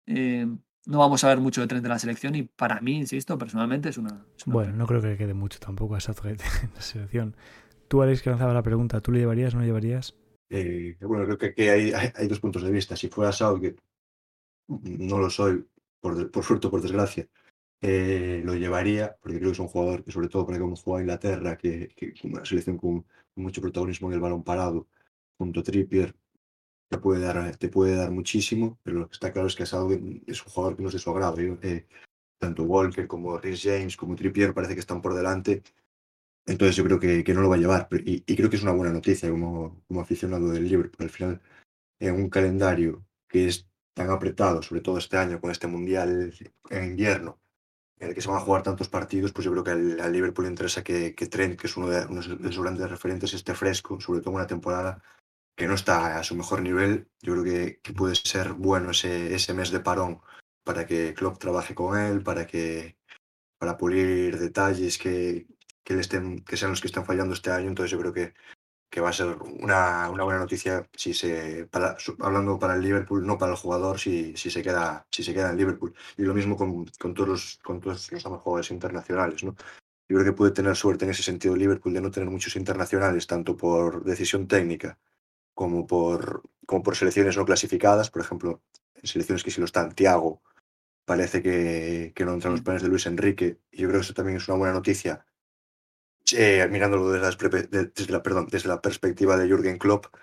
eh, no vamos a ver mucho de tren de la selección y para mí, insisto, personalmente es una... bueno, no creo que quede mucho tampoco a Southgate en la selección. Tú, Alex, que lanzaba la pregunta, ¿tú le llevarías o no llevarías? Eh, bueno, creo que, que hay, hay, dos puntos de vista. Si fuera Southgate, no lo soy, por, por suerte o por desgracia, eh, lo llevaría, porque creo que es un jugador que, sobre todo para cómo juega Inglaterra, que, que, una selección con mucho protagonismo en el balón parado, junto a Trippier, te puede dar, te puede dar muchísimo, pero lo que está claro es que es, algo, es un jugador que no es de su agrado. Eh, tanto Walker como Rhys James como Trippier parece que están por delante. Entonces yo creo que, que no lo va a llevar. Y, y, creo que es una buena noticia como, como aficionado del Liverpool. Al final, en un calendario que es tan apretado, sobre todo este año con este Mundial en invierno, en el que se van a jugar tantos partidos, pues yo creo que al, al Liverpool interesa que, que Trent, que es uno de, uno de sus grandes referentes, esté fresco, sobre todo en una temporada que no está a su mejor nivel. Yo creo que, que puede ser bueno ese, ese, mes de parón para que Klopp trabaje con él, para que para pulir detalles que, que, le estén, que sean los que están fallando este año. Entonces yo creo que, que va a ser una, una, buena noticia si se para, hablando para el Liverpool, no para el jugador, si, si, se, queda, si se queda en Liverpool. Y lo mismo con, con todos los, con todos los jugadores internacionales. ¿no? Yo creo que puede tener suerte en ese sentido Liverpool de no tener muchos internacionales, tanto por decisión técnica como por, como por selecciones no clasificadas, por ejemplo, en selecciones que si lo están, Tiago, parece que, que no entran los planes de Luis Enrique, y yo creo que eso también es una buena noticia, eh, mirándolo desde la, desde, la, perdón, desde la perspectiva de Jürgen Klopp,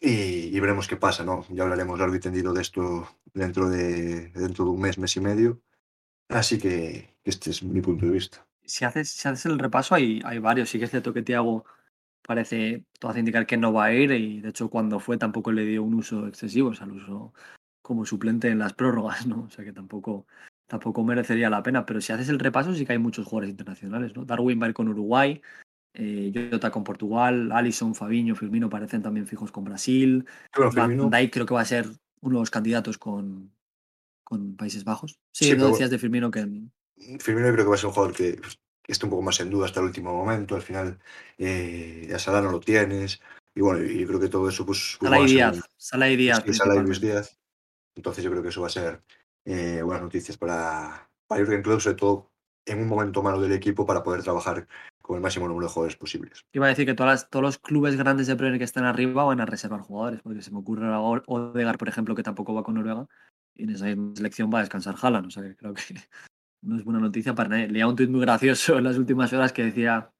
y, y, veremos qué pasa, ¿no? Ya hablaremos largo y tendido de esto dentro de, dentro de un mes, mes y medio, así que este es mi punto de vista. Si haces, si haces el repaso, hay, hay varios, sí que es cierto que Tiago parece, todo hace indicar que no va a ir y de hecho cuando fue tampoco le dio un uso excesivo, o sea, lo usó como suplente en las prórrogas, ¿no? O sea que tampoco, tampoco merecería la pena, pero si haces el repaso sí que hay muchos jugadores internacionales, ¿no? Darwin va a ir con Uruguay, eh, Jota con Portugal, Alison, Fabiño, Firmino parecen también fijos con Brasil, Pero. Van Dijk creo que va a ser uno de los candidatos con, con Países Bajos. Sí, sí no decías de Firmino que... Firmino creo que va a ser un jugador que está un poco más en duda hasta el último momento. Al final, eh, a Salah no lo tienes. Y bueno, yo creo que todo eso, pues. Salah y Díaz. Salah y Díaz. Salah y Luis Díaz. Entonces, yo creo que eso va a ser eh, buenas noticias para, para Jürgen Klopp, sobre todo en un momento malo del equipo para poder trabajar con el máximo número de jugadores posibles. Iba a decir que todas todos los clubes grandes de Premier que están arriba van a reservar jugadores, porque se me ocurre ahora Odegar, por ejemplo, que tampoco va con Noruega, y en esa selección va a descansar Haaland, o sea que creo que no es buena noticia para nadie. Leía un tuit muy gracioso en las últimas horas que decía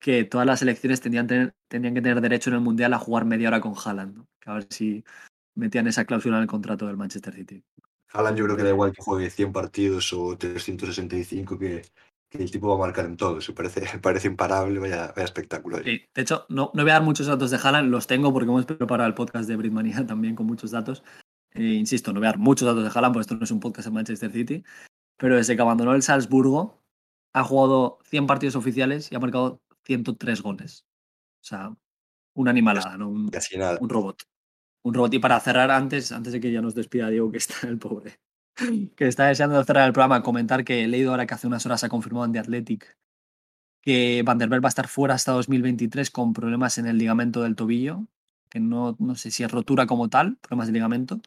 que todas las selecciones tenían, que tener derecho en el Mundial a jugar media hora con Haaland, que a ver si metían esa cláusula en el contrato del Manchester City. Haaland yo creo que da igual que juegue 100 partidos o 365 que, que el tipo va a marcar en todo. Se parece, parece imparable, vaya, espectáculo. de hecho, no, no, voy a dar muchos datos de Haaland, los tengo porque hemos preparado el podcast de Britmania también con muchos datos. Eh, insisto, no voy a dar muchos datos de Haaland, porque esto no es un podcast en Manchester City, pero desde que abandonó el Salzburgo ha jugado 100 partidos oficiales y ha marcado 103 goles. O sea, una animalada, ¿no? Un, un robot un robot. Y para cerrar antes, antes de que ya nos despida Diego, que está el pobre, que está deseando cerrar el programa, comentar que he leído ahora que hace unas horas ha confirmado en The Athletic que Van der Belt va a estar fuera hasta 2023 con problemas en el ligamento del tobillo, que no, no sé si es rotura como tal, problemas de ligamento.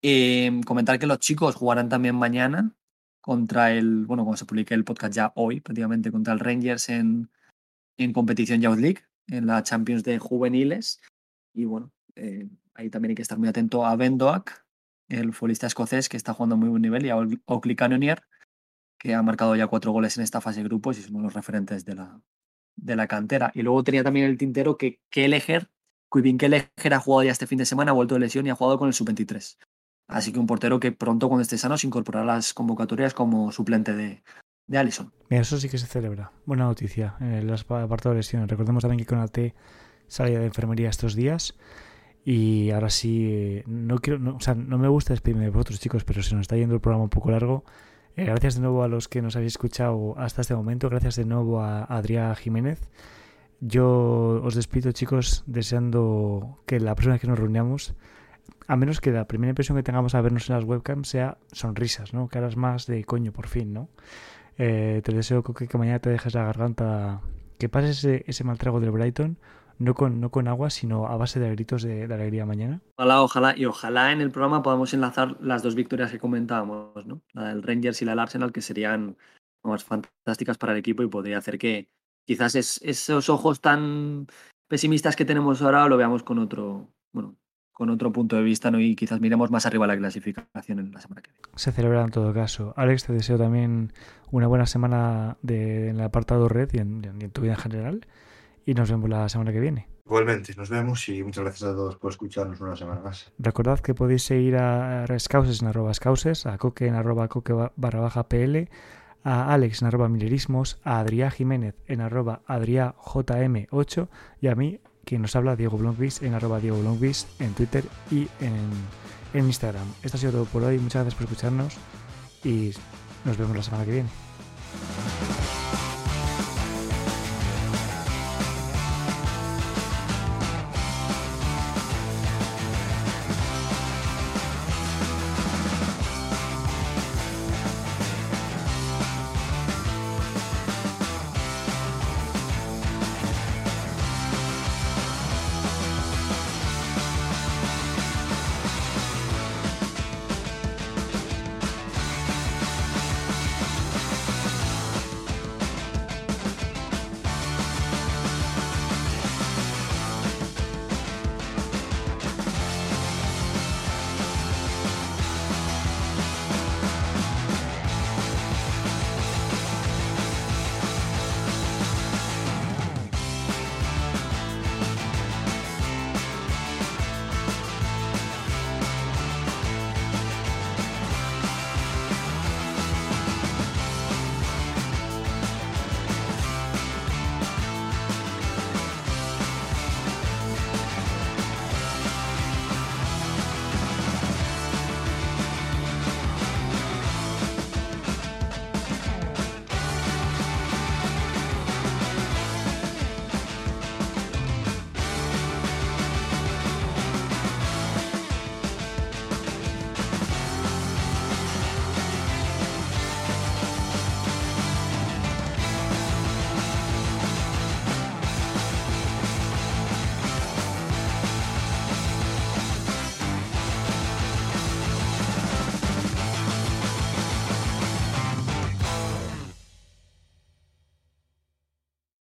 Em, comentar que los chicos jugarán también mañana contra el, bueno, como se publique el podcast ya hoy, prácticamente contra el Rangers en, en competición Youth League, en la Champions de juveniles. Y bueno, eh, ahí también hay que estar muy atento a Ben Doak, el futbolista escocés que está jugando a muy buen nivel, y a Oakley Cannonier, que ha marcado ya cuatro goles en esta fase de grupos y son los referentes de la, de la cantera. Y luego tenía también el tintero que Kelleher, Quibin Kelleher ha jugado ya este fin de semana, ha vuelto de lesión y ha jugado con el sub-23. Así que un portero que pronto cuando esté sano se incorporará a las convocatorias como suplente de, de Allison. eso sí que se celebra. Buena noticia. El apartado de lesiones. Recordemos también que con AT salía de enfermería estos días. Y ahora sí, no quiero, no, o sea, no me gusta despedirme de vosotros, chicos, pero se nos está yendo el programa un poco largo. Eh, gracias de nuevo a los que nos habéis escuchado hasta este momento. Gracias de nuevo a Adrián Jiménez. Yo os despido, chicos, deseando que la próxima vez que nos reunamos, a menos que la primera impresión que tengamos a vernos en las webcams sea sonrisas, ¿no? Caras más de coño, por fin, ¿no? Eh, te deseo que, mañana te dejes la garganta, que pases ese, ese mal trago del Brighton no con, no con agua, sino a base de gritos de, alegría mañana. Ojalá, ojalá, y ojalá en el programa podamos enlazar las dos victorias que comentábamos, ¿no? La del Rangers y la del Arsenal, que serían más fantásticas para el equipo y podría hacer que quizás esos ojos tan pesimistas que tenemos ahora lo veamos con otro, bueno, con otro punto de vista ¿no? y quizás miremos más arriba la clasificación en la semana que viene. Se celebra en todo caso. Alex, te deseo también una buena semana de, en el apartado red y en, y en tu vida en general y nos vemos la semana que viene. Igualmente, nos vemos y muchas gracias a todos por escucharnos una semana más. Recordad que podéis seguir a Scouses en arroba Scouses, a Coque en arroba Coque barra baja PL, a Alex en arroba Milerismos, a Adrián Jiménez en arroba AdriáJM8 y a mí, quien nos habla, Diego Blomqvist en arroba Diego Blomqvist en Twitter y en, en Instagram. Esto ha sido todo por hoy, muchas gracias por escucharnos y nos vemos la semana que viene.